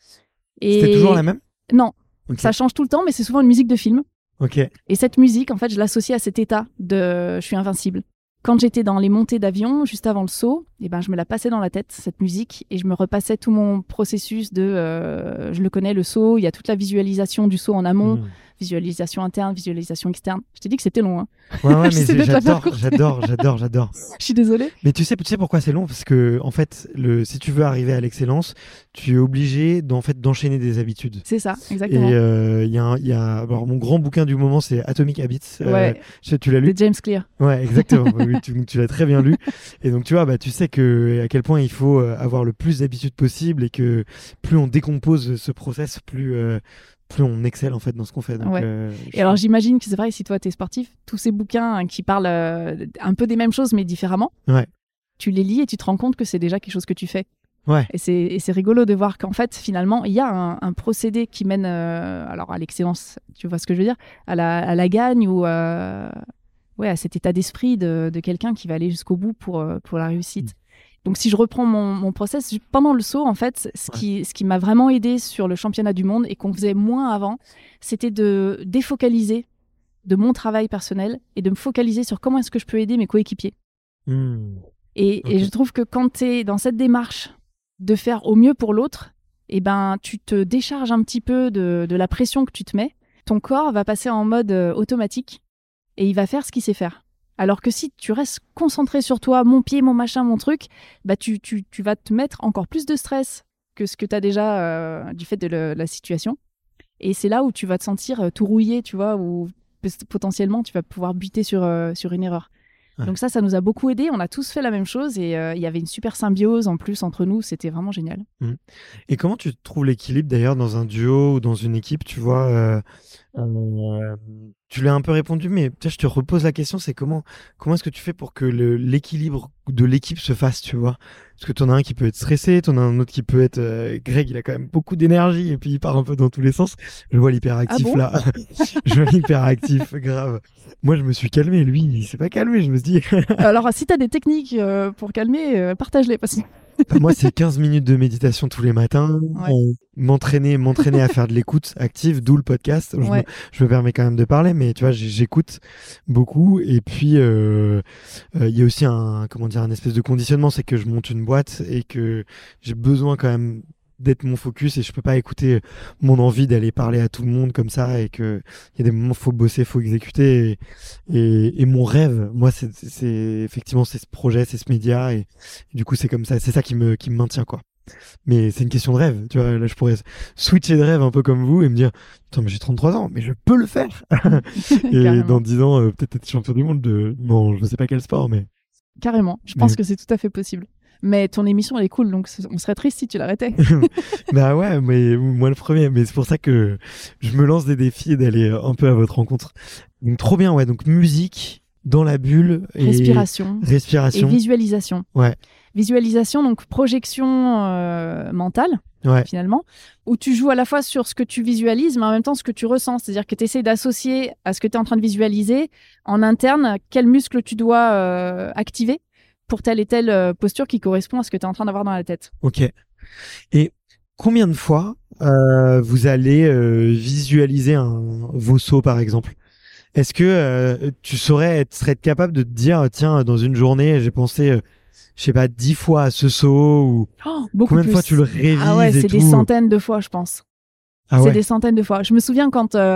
Et c'était toujours la même? Non, ça change tout le temps, mais c'est souvent une musique de film. Et cette musique, en fait, je l'associe à cet état de je suis invincible. Quand j'étais dans les montées d'avion, juste avant le saut, et eh ben, je me la passais dans la tête, cette musique, et je me repassais tout mon processus de, euh, je le connais, le saut, il y a toute la visualisation du saut en amont, mmh visualisation interne, visualisation externe. Je t'ai dit que c'était long. Hein. Ouais, ouais, (laughs) mais j'adore, j'adore, j'adore, j'adore. (laughs) Je suis désolée. Mais tu sais, tu sais pourquoi c'est long? Parce que, en fait, le, si tu veux arriver à l'excellence, tu es obligé d'en fait, d'enchaîner des habitudes. C'est ça, exactement. Et il euh, y, a, y a alors, mon grand bouquin du moment, c'est Atomic Habits. Euh, ouais. tu l'as lu? De James Clear. Ouais, exactement. (laughs) tu l'as très bien lu. Et donc, tu vois, bah, tu sais que, à quel point il faut euh, avoir le plus d'habitudes possible et que plus on décompose ce process, plus plus on excelle en fait dans ce qu'on fait. Euh, et alors j'imagine que c'est vrai, si toi tu es sportif, tous ces bouquins hein, qui parlent euh, un peu des mêmes choses mais différemment, tu les lis et tu te rends compte que c'est déjà quelque chose que tu fais. Ouais. Et c'est rigolo de voir qu'en fait, finalement, il y a un, procédé qui mène euh, alors à l'excellence, tu vois ce que je veux dire, à la, à la gagne ou ouais, à cet état d'esprit de, de quelqu'un qui va aller jusqu'au bout pour, pour la réussite. Donc si je reprends mon, mon process, pendant le saut, en fait, ce qui, ce qui m'a vraiment aidé sur le championnat du monde et qu'on faisait moins avant, c'était de défocaliser de mon travail personnel et de me focaliser sur comment est-ce que je peux aider mes coéquipiers. Hmm. Et, et, je trouve que quand tu es dans cette démarche de faire au mieux pour l'autre, eh ben, tu te décharges un petit peu de, de la pression que tu te mets. Ton corps va passer en mode euh, automatique et il va faire ce qu'il sait faire. Alors que si tu restes concentré sur toi, mon pied, mon machin, mon truc, bah tu, tu, tu vas te mettre encore plus de stress que ce que tu as déjà euh, du fait de la situation. Et c'est là où tu vas te sentir euh, tout rouillé, tu vois, ou potentiellement tu vas pouvoir buter sur, euh, sur une erreur. Ouais. Donc ça, ça nous a beaucoup aidé. On a tous fait la même chose et euh, il y avait une super symbiose en plus entre nous. C'était vraiment génial. Et comment tu trouves l'équilibre d'ailleurs dans un duo ou dans une équipe, tu vois euh, Tu l'as un peu répondu, mais peut-être je te repose la question, c'est comment comment est-ce que tu fais pour que l'équilibre de l'équipe se fasse, tu vois? Parce que t'en as un qui peut être stressé, t'en as un autre qui peut être euh, Greg, il a quand même beaucoup d'énergie et puis il part un peu dans tous les sens. Je vois l'hyperactif Ah bon? là, (laughs) je vois l'hyperactif, grave. Moi je me suis calmé, lui il s'est pas calmé, je me suis dit. Alors si tu as des techniques euh, pour calmer, euh, partage-les. Parce que Bah, moi, c'est 15 minutes de méditation tous les matins, Ouais. m'entraîner, m'entraîner à faire de l'écoute active, d'où le podcast. Je, Ouais. me, je me permets quand même de parler, mais tu vois, j'écoute beaucoup. Et puis, euh, euh, il y a aussi un, comment dire, un espèce de conditionnement, c'est que je monte une boîte et que j'ai besoin quand même d'être mon focus et je peux pas écouter mon envie d'aller parler à tout le monde comme ça et que il y a des moments faut bosser faut exécuter et, et, et mon rêve moi c'est effectivement c'est ce projet c'est ce média et, et du coup c'est comme ça c'est ça qui me qui me maintient quoi mais c'est une question de rêve tu vois là je pourrais switcher de rêve un peu comme vous et me dire Attends, mais j'ai 33 ans mais je peux le faire (laughs) et dans 10 ans euh, peut-être être champion du monde de bon je sais pas quel sport mais Carrément. Je pense Mais- que c'est tout à fait possible. Mais ton émission, elle est cool, donc on serait triste si tu l'arrêtais. (laughs) bah ouais, mais moi le premier. Mais c'est pour ça que je me lance des défis et d'aller un peu à votre rencontre. Donc trop bien, ouais. Donc musique dans la bulle et Respiration et respiration. visualisation. Ouais. Visualisation, donc projection euh, mentale, Ouais. finalement, où tu joues à la fois sur ce que tu visualises, mais en même temps ce que tu ressens. C'est-à-dire que tu essaies d'associer à ce que tu es en train de visualiser en interne quel muscle tu dois euh, activer pour telle et telle euh, posture qui correspond à ce que tu es en train d'avoir dans la tête. Ok. Et combien de fois euh, vous allez euh, visualiser un, vos sauts par exemple? Est-ce que euh, tu saurais être, serais capable de te dire tiens dans une journée j'ai pensé je sais pas dix fois à ce saut ou Oh, beaucoup combien de fois tu le révises Ah ouais, c'est des centaines de fois, je pense. Ah c'est ouais. des centaines de fois. Je me souviens quand euh,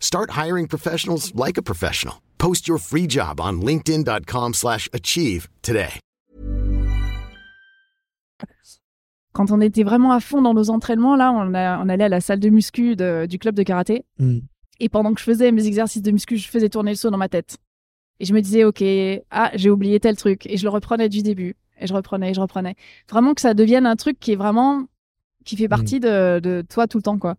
Start hiring professionals like a professional. Post your free job on linkedin.com/achieve slash achieve today. quand on était vraiment à fond dans nos entraînements, là, on, a- on allait à la salle de muscu de- du club de karaté. Hmm. Et pendant que je faisais mes exercices de muscu, je faisais tourner le saut dans ma tête. Et je me disais, OK, ah, j'ai oublié tel truc. Et je le reprenais du début. Et je reprenais, et je reprenais. Vraiment que ça devienne un truc qui est vraiment, qui fait partie de, de toi tout le temps, quoi.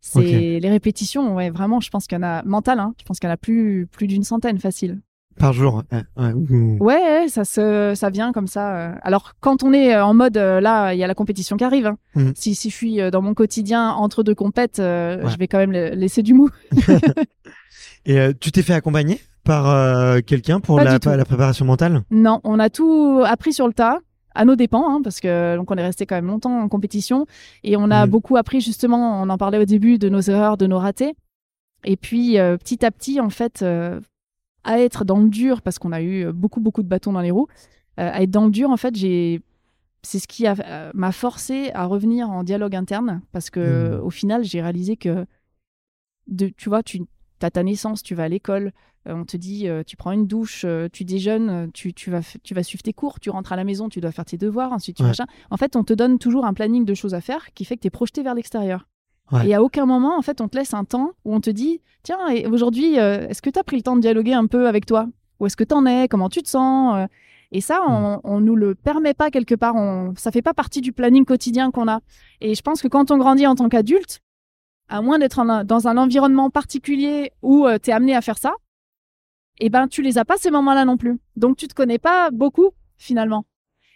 C'est les répétitions, ouais, vraiment, je pense qu'il y en a, mental, hein, je pense qu'il y en a plus, plus d'une centaine facile. par jour. Ouais, ouais, ou- Ouais, ça se, ça vient comme ça. euh. Alors quand on est euh, en mode euh, là, il y a la compétition qui arrive. hein. Mhm. Si, si je suis dans mon quotidien entre deux compètes, euh, Ouais. je vais quand même laisser du mou. (laughs) (laughs) Et euh, tu t'es fait accompagner par euh, quelqu'un pour la, la préparation mentale? Non, on a tout appris sur le tas, à nos dépens, hein, parce que donc on est resté quand même longtemps en compétition et on a Mhm. beaucoup appris justement. On en parlait au début de nos erreurs, de nos ratés. Et puis euh, petit à petit, en fait, euh, à être dans le dur, parce qu'on a eu beaucoup beaucoup de bâtons dans les roues, euh, à être dans le dur, en fait, j'ai c'est ce qui m'a forcé à revenir en dialogue interne, parce que Mhm. au final, j'ai réalisé que de, tu vois, tu as ta naissance, tu vas à l'école, on te dit, euh, tu prends une douche, euh, tu déjeunes, euh, tu, tu, vas, tu vas suivre tes cours, tu rentres à la maison, tu dois faire tes devoirs, ensuite tu Ouais. machin. En fait, on te donne toujours un planning de choses à faire qui fait que tu es projeté vers l'extérieur. Ouais. Et à aucun moment, en fait, on te laisse un temps où on te dit, tiens, aujourd'hui, euh, est-ce que tu as pris le temps de dialoguer un peu avec toi? Où est-ce que tu en es? Comment tu te sens? Euh, Et ça, on, on nous le permet pas quelque part. On, ça fait pas partie du planning quotidien qu'on a. Et je pense que quand on grandit en tant qu'adulte, à moins d'être dans un environnement particulier où tu es amené à faire ça, eh ben tu les as pas ces moments-là non plus. Donc tu te connais pas beaucoup finalement.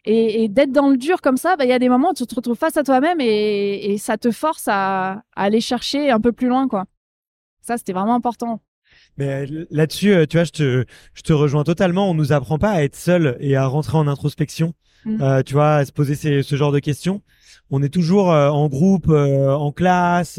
Et, et d'être dans le dur comme ça, bah, il y a des moments où tu te retrouves face à toi-même et, et ça te force à, à aller chercher un peu plus loin, quoi. Ça, c'était vraiment important. Mais euh, là-dessus, euh, tu vois, je te, je te rejoins totalement. On nous apprend pas à être seul et à rentrer en introspection. Mm. Euh, tu vois, à se poser ces- ce genre de questions. On est toujours en groupe, en classe,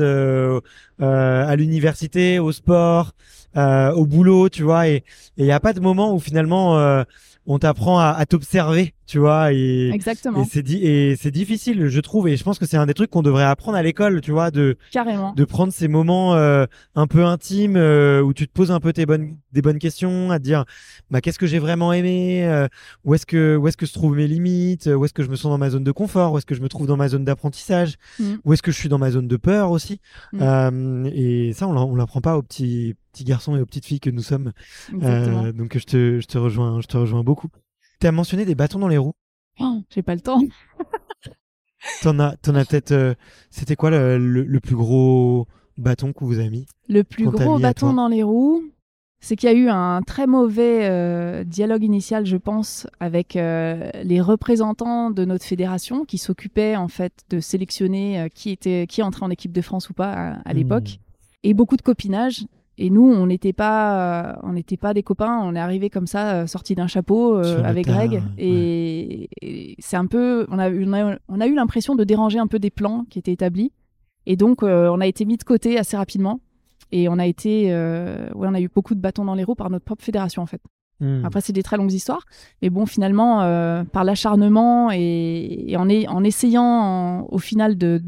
à l'université, au sport, euh, au boulot, tu vois. Et il n'y a pas de moment où finalement euh, on t'apprend à, à t'observer tu vois et Exactement. et c'est di- et c'est difficile je trouve et je pense que c'est un des trucs qu'on devrait apprendre à l'école tu vois de Carrément. de prendre ces moments euh, un peu intimes euh, où tu te poses un peu tes bonnes des bonnes questions à te dire bah qu'est-ce que j'ai vraiment aimé euh, où est-ce que où est-ce que se trouvent mes limites où est-ce que je me sens dans ma zone de confort où est-ce que je me trouve dans ma zone d'apprentissage Mm. où est-ce que je suis dans ma zone de peur aussi Mm. Euh, et ça on l'a- on l'apprend pas aux petits petits garçons et aux petites filles que nous sommes. Euh, donc je te je te rejoins je te rejoins beaucoup tu as mentionné des bâtons dans les roues Oh, J'ai pas le temps. (laughs) t'en as t'en as peut-être euh, c'était quoi le, le, le plus gros bâton que vous avez mis Le plus gros bâton dans les roues, c'est qu'il y a eu un très mauvais euh, dialogue initial, je pense, avec euh, les représentants de notre fédération qui s'occupaient en fait de sélectionner qui était qui entrait en équipe de France ou pas à, à l'époque, et beaucoup de copinage. Et nous, on n'était pas, euh, on n'était pas des copains. On est arrivé comme ça, euh, sortis d'un chapeau euh, avec Greg, ouais. et, c'est un peu, on a, eu- on a, on a eu l'impression de déranger un peu des plans qui étaient établis. Et donc, euh, on a été mis de côté assez rapidement. Et on a été, euh, ouais, on a eu beaucoup de bâtons dans les roues par notre propre fédération en fait. Hmm. Après, c'est des très longues histoires, mais bon, finalement, par l'acharnement et, et en, est- en essayant en- au final de,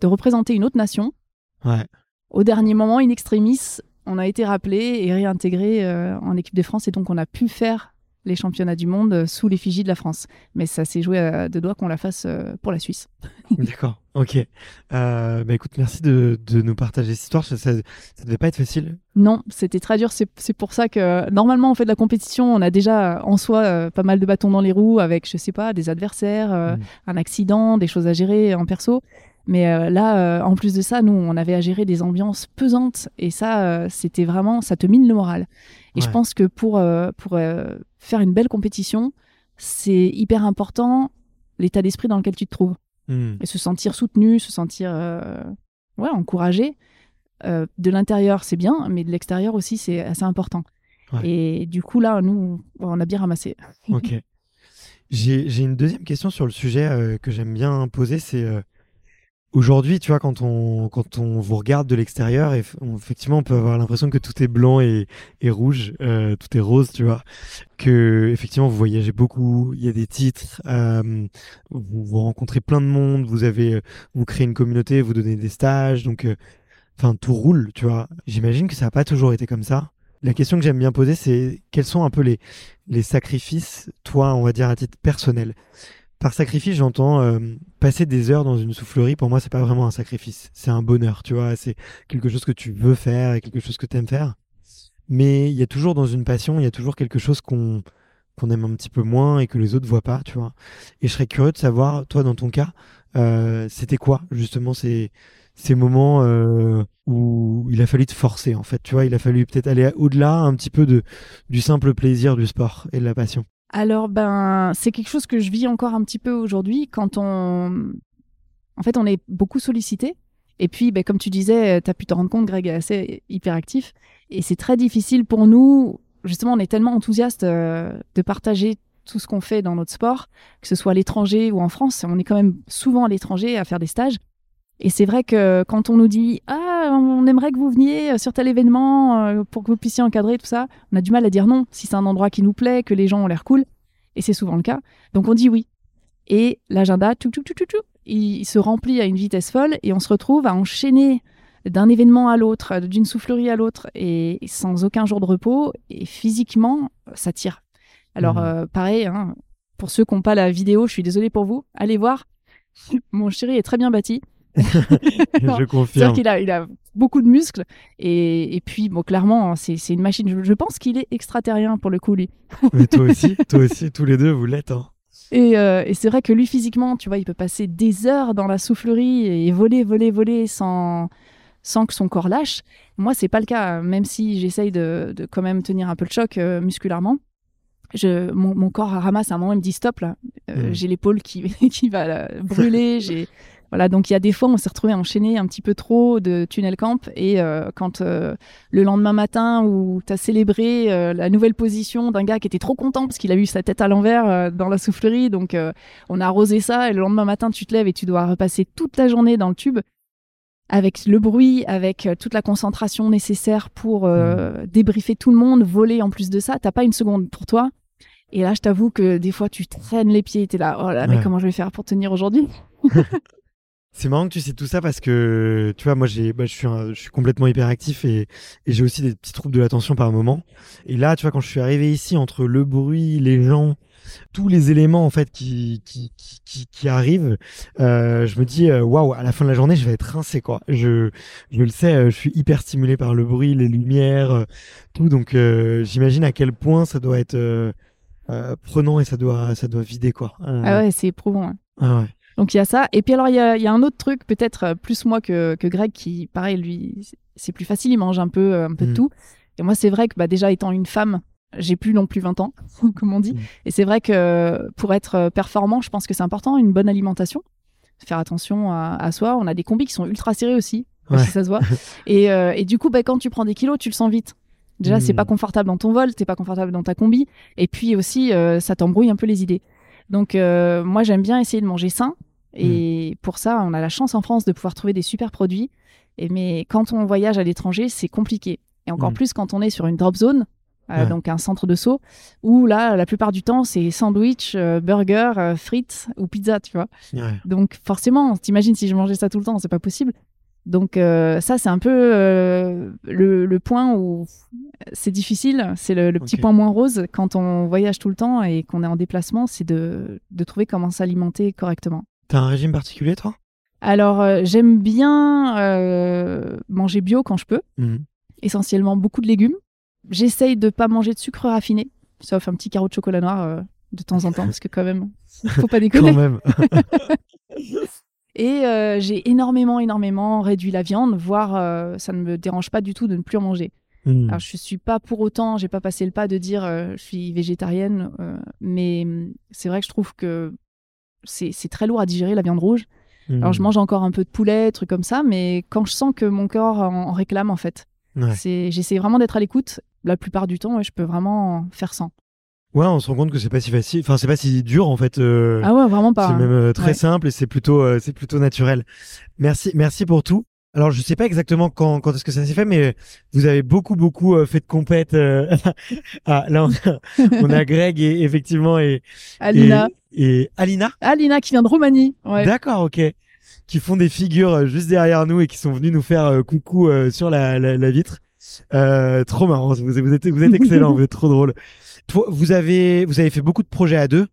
de représenter une autre nation, ouais au dernier moment, in extremis, on a été rappelé et réintégré euh, en équipe de France et donc on a pu faire les championnats du monde euh, sous l'effigie de la France. Mais ça s'est joué à deux doigts qu'on la fasse euh, pour la Suisse. (laughs) D'accord, ok. Euh, bah écoute, merci de, de nous partager cette histoire. Ça, ça, ça devait pas être facile. Non, c'était très dur. C'est c'est pour ça que normalement, on fait de la compétition. On a déjà euh, en soi euh, pas mal de bâtons dans les roues avec, je sais pas, des adversaires, euh, Mm. un accident, des choses à gérer en perso. Mais euh, là, euh, en plus de ça, nous, on avait à gérer des ambiances pesantes. Et ça, euh, c'était vraiment, ça te mine le moral. Et je pense que pour, pour faire une belle compétition, c'est hyper important l'état d'esprit dans lequel tu te trouves Hmm. et se sentir soutenu, se sentir ouais, encouragé. De l'intérieur, c'est bien, mais de l'extérieur aussi, c'est assez important. Ouais. Et du coup, là, nous, on a bien ramassé. Ok. J'ai j'ai une deuxième question sur le sujet que j'aime bien poser. C'est aujourd'hui, tu vois, quand on, quand on vous regarde de l'extérieur, effectivement, on peut avoir l'impression que tout est blanc et, et rouge, euh, tout est rose, tu vois. Que, effectivement, vous voyagez beaucoup, il y a des titres, euh, vous, vous rencontrez plein de monde, vous avez, euh, vous créez une communauté, vous donnez des stages, donc, euh, enfin, tout roule, tu vois. J'imagine que ça n'a pas toujours été comme ça. La question que j'aime bien poser, c'est quels sont un peu les, les sacrifices, toi, on va dire à titre personnel? Par sacrifice, j'entends euh, passer des heures dans une soufflerie. Pour moi, c'est pas vraiment un sacrifice, c'est un bonheur, tu vois. C'est quelque chose que tu veux faire et quelque chose que tu aimes faire. Mais il y a toujours dans une passion, il y a toujours quelque chose qu'on qu'on aime un petit peu moins et que les autres voient pas, tu vois. Et je serais curieux de savoir, toi, dans ton cas, euh, c'était quoi justement ces ces moments euh, où il a fallu te forcer, en fait, tu vois? Il a fallu peut-être aller au-delà un petit peu de du simple plaisir du sport et de la passion. Alors, ben, c'est quelque chose que je vis encore un petit peu aujourd'hui quand on. En fait, on est beaucoup sollicité. Et puis, ben, comme tu disais, tu as pu te rendre compte, Greg est assez hyperactif. Et c'est très difficile pour nous. Justement, on est tellement enthousiaste euh, de partager tout ce qu'on fait dans notre sport, que ce soit à l'étranger ou en France. On est quand même souvent à l'étranger à faire des stages. Et c'est vrai que quand on nous dit Ah, on aimerait que vous veniez sur tel événement euh, pour que vous puissiez encadrer tout ça, on a du mal à dire non si c'est un endroit qui nous plaît, que les gens ont l'air cool. Et c'est souvent le cas. Donc on dit oui. Et l'agenda, tout, tout, tout, tout, tout, il, se remplit à une vitesse folle et on se retrouve à enchaîner d'un événement à l'autre, d'une soufflerie à l'autre, et sans aucun jour de repos. Et physiquement, ça tire. Alors, euh, pareil, hein, pour ceux qui n'ont pas la vidéo, je suis désolée pour vous, allez voir. (laughs) Mon chéri est très bien bâti. Je confirme. C'est-à-dire qu'il a, il a beaucoup de muscles. Et, et puis, bon, clairement, c'est c'est une machine. Je, je pense qu'il est extraterrien pour le coup, lui. Mais toi aussi, toi aussi, tous les deux, vous l'êtes. Hein. Et, euh, et c'est vrai que lui, physiquement, tu vois, il peut passer des heures dans la soufflerie et voler, voler, voler sans, sans que son corps lâche. Moi, c'est pas le cas, même si j'essaye de, de quand même tenir un peu le choc euh, musculairement. Je, mon, mon corps ramasse à un moment, il me dit stop là. Euh, Mm. J'ai l'épaule qui, (laughs) qui va là, brûler. J'ai voilà, donc il y a des fois, on s'est retrouvé enchaîné un petit peu trop de tunnel camp et euh, quand euh, le lendemain matin où tu as célébré euh, la nouvelle position d'un gars qui était trop content parce qu'il a eu sa tête à l'envers dans la soufflerie, donc on a arrosé ça et le lendemain matin tu te lèves et tu dois repasser toute la journée dans le tube avec le bruit, avec toute la concentration nécessaire pour euh, débriefer tout le monde, voler en plus de ça, t'as pas une seconde pour toi. Et là, je t'avoue que des fois, tu traînes les pieds, t'es là, oh là, mais Ouais. comment je vais faire pour tenir aujourd'hui? (laughs) C'est marrant que tu sais tout ça parce que, tu vois, moi, j'ai, bah, je suis, un- je suis complètement hyperactif et, et j'ai aussi des petits troubles de l'attention par moment. Et là, tu vois, quand je suis arrivé ici, entre le bruit, les gens, tous les éléments, en fait, qui, qui, qui, qui, qui arrivent, euh, je me dis, euh, waouh, à la fin de la journée, je vais être rincé, quoi. Je, je le sais, euh, je suis hyper stimulé par le bruit, les lumières, euh, tout. Donc, euh, j'imagine à quel point ça doit être, euh, prenant et ça doit, ça doit vider, quoi. Ah ouais, c'est éprouvant. hein. ah ouais. Donc il y a ça. Et puis alors il y a, il y a un autre truc, peut-être euh, plus moi que, que Greg, qui pareil, lui, c'est plus facile, il mange un peu, euh, un peu de Mm. tout. Et moi c'est vrai que bah, déjà étant une femme, j'ai plus non plus 20 ans, (laughs) comme on dit. Mm. Et c'est vrai que pour être euh, performant, je pense que c'est important, une bonne alimentation. Faire attention à, à soi. On a des combis qui sont ultra serrés aussi, Ouais. si ça se voit. (laughs) et, euh, et du coup, bah, quand tu prends des kilos, tu le sens vite. Déjà, c'est Mm. pas confortable dans ton vol, t'es pas confortable dans ta combi. Et puis aussi, euh, ça t'embrouille un peu les idées. Donc, euh, moi, j'aime bien essayer de manger sain. Et pour ça, on a la chance en France de pouvoir trouver des super produits. Et mais quand on voyage à l'étranger, c'est compliqué. Et encore Mm. plus quand on est sur une drop zone, euh, Ouais. donc un centre de saut, où là, la plupart du temps, c'est sandwich, euh, burger, euh, frites ou pizza, tu vois. Ouais. Donc forcément, t'imagines si je mangeais ça tout le temps, c'est pas possible. Donc euh, ça, c'est un peu euh, le, le point où c'est difficile, c'est le, le petit point moins rose quand on voyage tout le temps et qu'on est en déplacement, c'est de, de trouver comment s'alimenter correctement. T'as un régime particulier, toi? Alors euh, j'aime bien manger bio quand je peux, Mhm. essentiellement beaucoup de légumes. J'essaye de pas manger de sucre raffiné, sauf un petit carreau de chocolat noir de temps en (laughs) temps, parce que quand même, faut pas déconner. Quand même. (laughs) Et euh, j'ai énormément, énormément réduit la viande, voire euh, ça ne me dérange pas du tout de ne plus en manger. Mhm. Alors je suis pas pour autant, j'ai pas passé le pas de dire euh, je suis végétarienne, mais hum, c'est vrai que je trouve que c'est très lourd à digérer la viande rouge. Alors je mange encore un peu de poulet, trucs comme ça, mais quand je sens que mon corps en, en réclame en fait, Ouais. c'est j'essaie vraiment d'être à l'écoute. La plupart du temps, ouais, je peux vraiment faire sans. Ouais, on se rend compte que c'est pas si facile. Enfin, c'est pas si dur en fait. euh, Ah ouais, vraiment pas. c'est hein. même euh, très Ouais. simple et c'est plutôt, euh, c'est plutôt naturel. Merci, merci pour tout. Alors, je sais pas exactement quand, quand est-ce que ça s'est fait, mais vous avez beaucoup, beaucoup euh, fait de compètes. euh, (laughs) ah, là, on a, on a Greg et effectivement et Alina, et, et Alina. Alina qui vient de Roumanie. Ouais. D'accord, ok. Qui font des figures juste derrière nous et qui sont venus nous faire coucou euh, sur la, la, la vitre. Euh, trop marrant. Vous, vous êtes, vous êtes excellent. vous êtes trop drôle. Toi, vous avez, vous avez fait beaucoup de projets à deux.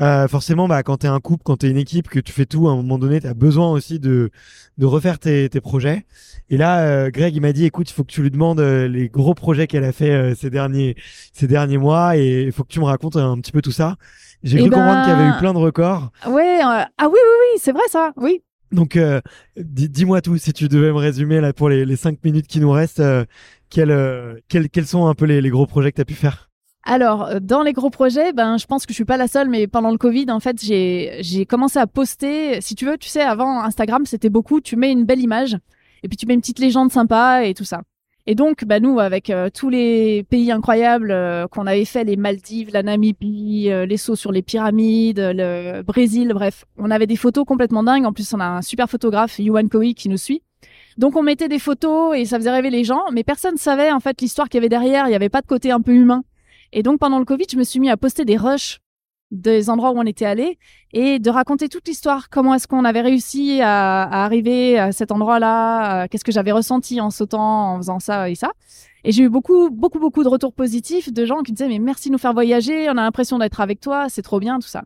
Euh, forcément, bah, quand t'es un couple, quand t'es une équipe, que tu fais tout, à un moment donné, t'as besoin aussi de, de refaire tes, tes projets. Et là, euh, Greg, il m'a dit, écoute, il faut que tu lui demandes euh, les gros projets qu'elle a fait euh, ces derniers, ces derniers mois et il faut que tu me racontes un petit peu tout ça. J'ai Eh cru ben- comprendre qu'il y avait eu plein de records. Ouais, euh, ah oui, oui, oui, c'est vrai ça, oui. Donc, euh, di- dis-moi tout, si tu devais me résumer là pour les, les cinq minutes qui nous restent, euh, quels, euh, quels, quels sont un peu les, les gros projets que tu as pu faire? Alors, euh, dans les gros projets, ben, je pense que je suis pas la seule, mais pendant le Covid, en fait, j'ai, commencé à poster. Si tu veux, tu sais, avant Instagram, c'était beaucoup, tu mets une belle image, et puis tu mets une petite légende sympa et tout ça. Et donc, bah, nous, avec euh, tous les pays incroyables euh, qu'on avait fait, les Maldives, la Namibie, les sauts sur les pyramides, le Brésil, bref, on avait des photos complètement dingues. En plus, on a un super photographe, Yuan Koi, qui nous suit. Donc, on mettait des photos et ça faisait rêver les gens, mais personne savait en fait l'histoire qu'il y avait derrière. Il n'y avait pas de côté un peu humain. Et donc, pendant le Covid, je me suis mis à poster des rushs des endroits où on était allé et de raconter toute l'histoire. Comment est-ce qu'on avait réussi à, arriver à cet endroit-là? Euh, Qu'est-ce que j'avais ressenti en sautant, en faisant ça et ça? Et j'ai eu beaucoup, beaucoup, beaucoup de retours positifs de gens qui disaient mais merci de nous faire voyager. On a l'impression d'être avec toi. C'est trop bien tout ça.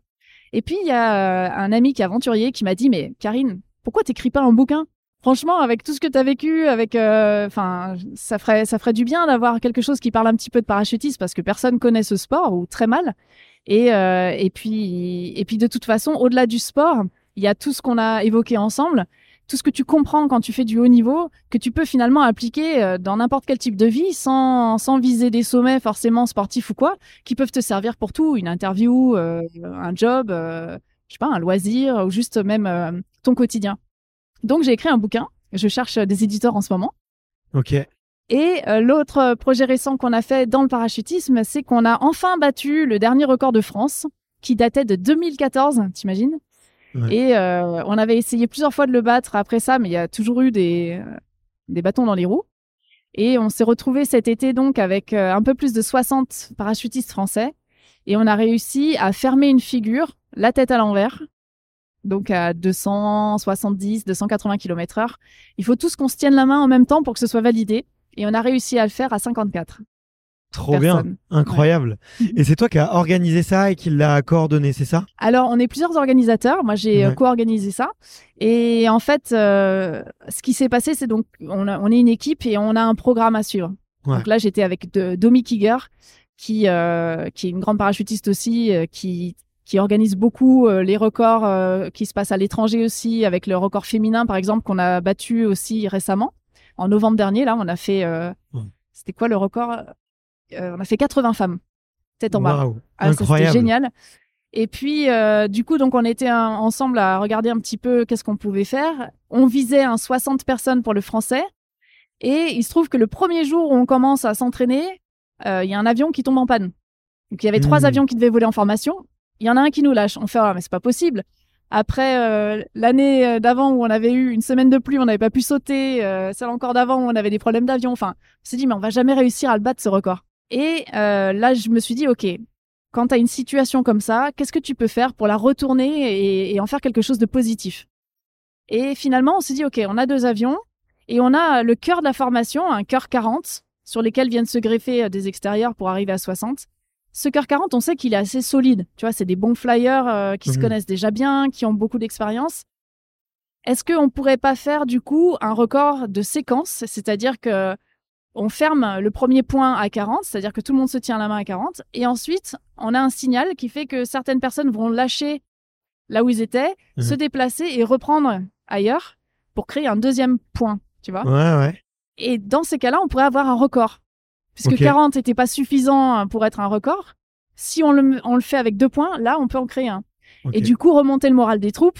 Et puis il y a euh, un ami qui est aventurier qui m'a dit mais Karine, pourquoi t'écris pas un bouquin? Franchement, avec tout ce que tu as vécu, avec, euh, enfin, ça ferait, ça ferait du bien d'avoir quelque chose qui parle un petit peu de parachutisme parce que personne connaît ce sport ou très mal. Et, euh, et puis, et puis de toute façon, au-delà du sport, il y a tout ce qu'on a évoqué ensemble, tout ce que tu comprends quand tu fais du haut niveau, que tu peux finalement appliquer euh, dans n'importe quel type de vie, sans, sans viser des sommets forcément sportifs ou quoi, qui peuvent te servir pour tout, une interview, euh, un job, euh, je sais pas, un loisir ou juste même ton quotidien. Donc j'ai écrit un bouquin. Je cherche des éditeurs en ce moment. Ok. Et euh, l'autre projet récent qu'on a fait dans le parachutisme, c'est qu'on a enfin battu le dernier record de France, qui datait de 2014, t'imagines? Ouais. Et euh, on avait essayé plusieurs fois de le battre après ça, mais il y a toujours eu des, euh, des bâtons dans les roues. Et on s'est retrouvé cet été donc avec euh, un peu plus de 60 parachutistes français. Et on a réussi à fermer une figure, la tête à l'envers, donc à 270, 280 km heure. Il faut tous qu'on se tienne la main en même temps pour que ce soit validé. Et on a réussi à le faire à 54. Trop bien, incroyable. Et c'est toi qui as organisé ça et qui l'a coordonné, c'est ça? Alors, on est plusieurs organisateurs. Moi, j'ai euh, co-organisé ça. Et en fait, euh, ce qui s'est passé, c'est donc on, on, est une équipe et on a un programme à suivre. Donc là, j'étais avec Domi Kiger, qui, euh, qui est une grande parachutiste aussi, qui, qui organise beaucoup les records qui se passent à l'étranger aussi, avec le record féminin, par exemple, qu'on a battu aussi récemment. En novembre dernier, là, on a fait... C'était quoi le record euh, on a fait 80 femmes, tête en bas. Ah, C'était génial. Et puis, euh, du coup, donc on était ensemble à regarder un petit peu qu'est-ce qu'on pouvait faire. On visait un 60 personnes pour le français. Et il se trouve que le premier jour où on commence à s'entraîner, euh, il y a un avion qui tombe en panne. Donc il y avait trois hmm. avions qui devaient voler en formation. Il y en a un qui nous lâche. On fait ah mais c'est pas possible. Après l'année d'avant où on avait eu une semaine de pluie, on n'avait pas pu sauter. celle encore d'avant où on avait des problèmes d'avion. Enfin, on s'est dit mais on va jamais réussir à le battre ce record. Et euh, là, je me suis dit, OK, quand tu as une situation comme ça, qu'est-ce que tu peux faire pour la retourner et, en faire quelque chose de positif? Et finalement, on s'est dit, OK, on a deux avions et on a le cœur de la formation, un cœur 40, sur lesquels viennent se greffer euh, des extérieurs pour arriver à 60. Ce cœur 40, on sait qu'il est assez solide. Tu vois, c'est des bons flyers euh, qui se mhm. connaissent déjà bien, qui ont beaucoup d'expérience. Est-ce qu'on pourrait pas faire du coup un record de séquence, c'est-à-dire que on ferme le premier point à 40, c'est-à-dire que tout le monde se tient la main à 40, et ensuite, on a un signal qui fait que certaines personnes vont lâcher là où ils étaient, mhm. se déplacer et reprendre ailleurs pour créer un deuxième point, tu vois? Ouais, ouais. Et dans ces cas-là, on pourrait avoir un record. Puisque 40 n'était pas suffisant pour être un record, si on le, fait avec deux points, là, on peut en créer un. Et du coup, remonter le moral des troupes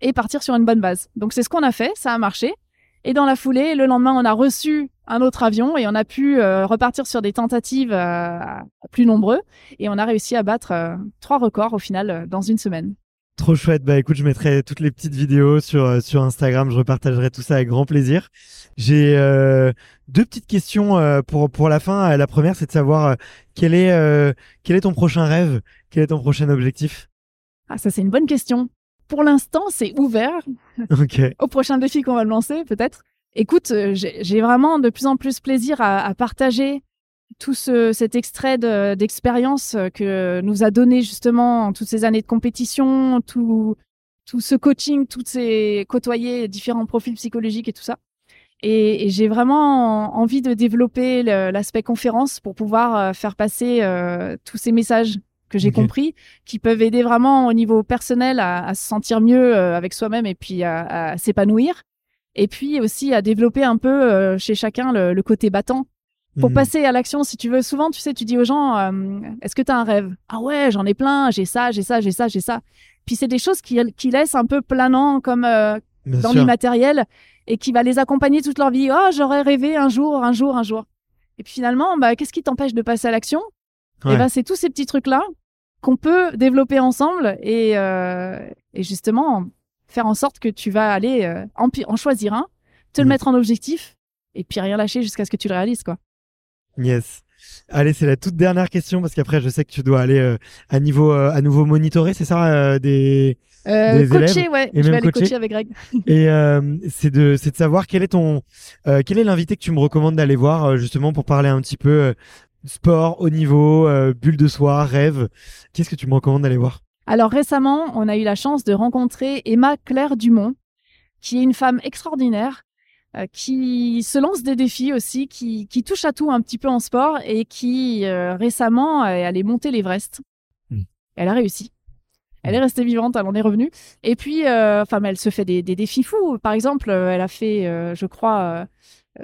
et partir sur une bonne base. Donc, c'est ce qu'on a fait, ça a marché. Et dans la foulée, le lendemain, on a reçu un autre avion et on a pu euh, repartir sur des tentatives euh, plus nombreux et on a réussi à battre euh, trois records au final dans une semaine. Trop chouette. Bah écoute, je mettrai toutes les petites vidéos sur sur Instagram. Je repartagerai tout ça avec grand plaisir. J'ai deux petites questions pour pour la fin. La première, c'est de savoir quel est quel est ton prochain rêve, quel est ton prochain objectif? Ah ça c'est une bonne question. Pour l'instant, c'est ouvert. (laughs) Ok. Au prochain défi qu'on va lancer, peut-être. Écoute, euh, j'ai vraiment de plus en plus plaisir à, partager tout cet extrait d'expérience euh, que nous a donné justement toutes ces années de compétition, tout, tout ce coaching, toutes ces côtoyer différents profils psychologiques et tout ça. Et, j'ai vraiment envie de développer l'aspect conférence pour pouvoir euh, faire passer tous ces messages que j'ai compris, qui peuvent aider vraiment au niveau personnel à, se sentir mieux avec soi-même et puis à s'épanouir et puis aussi à développer un peu euh, chez chacun le, côté battant. Pour mhm. passer à l'action, si tu veux, souvent, tu sais, tu dis aux gens, euh, est-ce que tu as un rêve? Ah ouais, j'en ai plein, j'ai ça, j'ai ça, j'ai ça, j'ai ça. Puis c'est des choses qui, qui laissent un peu planant comme euh, dans l'immatériel et qui va les accompagner toute leur vie. Oh, j'aurais rêvé un jour, un jour, un jour. Et puis finalement, bah, qu'est-ce qui t'empêche de passer à l'action? Et ben, c'est tous ces petits trucs-là qu'on peut développer ensemble et, et justement faire en sorte que tu vas aller euh, en, choisir un, te le mm. mettre en objectif et puis rien lâcher jusqu'à ce que tu le réalises, quoi. Yes. Allez, c'est la toute dernière question parce qu'après, je sais que tu dois aller euh, à niveau euh, à nouveau monitorer, c'est ça, des, des coacher, ouais. je vais aller coacher avec Greg. (laughs) et c'est de c'est de savoir quel est ton quel est l'invité que tu me recommandes d'aller voir justement pour parler un petit peu sport, haut niveau, bulle de soie, rêve. Qu'est-ce que tu me recommandes d'aller voir? Alors récemment, on a eu la chance de rencontrer Emma Claire Dumont, qui est une femme extraordinaire, euh, qui se lance des défis aussi, qui, touche à tout un petit peu en sport et qui euh, récemment est allée monter l'Everest. Hmm. Elle a réussi. Elle est hmm. restée vivante, elle en est revenue. Et puis, euh, enfin, elle se fait des, défis fous. Par exemple, elle a fait, je crois,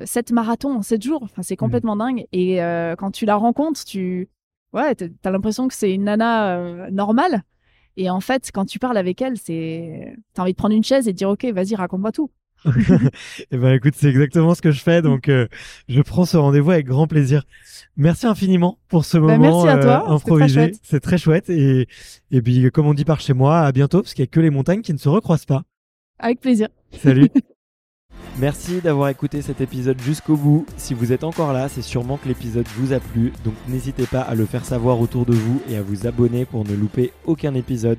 sept marathons en sept jours. Enfin, c'est hmm. complètement dingue. Et quand tu la rencontres, tu, ouais, t'as l'impression que c'est une nana normale. Et en fait, quand tu parles avec elle, c'est, t'as envie de prendre une chaise et de dire, OK, vas-y, raconte-moi tout. (laughs) eh ben, écoute, c'est exactement ce que je fais. Donc, euh, je prends ce rendez-vous avec grand plaisir. Merci infiniment pour ce bah, moment merci à toi. Euh, improvisé. C'est très, chouette. Et, et puis, comme on dit par chez moi, à bientôt, parce qu'il n'y a que les montagnes qui ne se recroisent pas. Avec plaisir. Salut. (laughs) Merci d'avoir écouté cet épisode jusqu'au bout. Si vous êtes encore là, c'est sûrement que l'épisode vous a plu, donc n'hésitez pas à le faire savoir autour de vous et à vous abonner pour ne louper aucun épisode.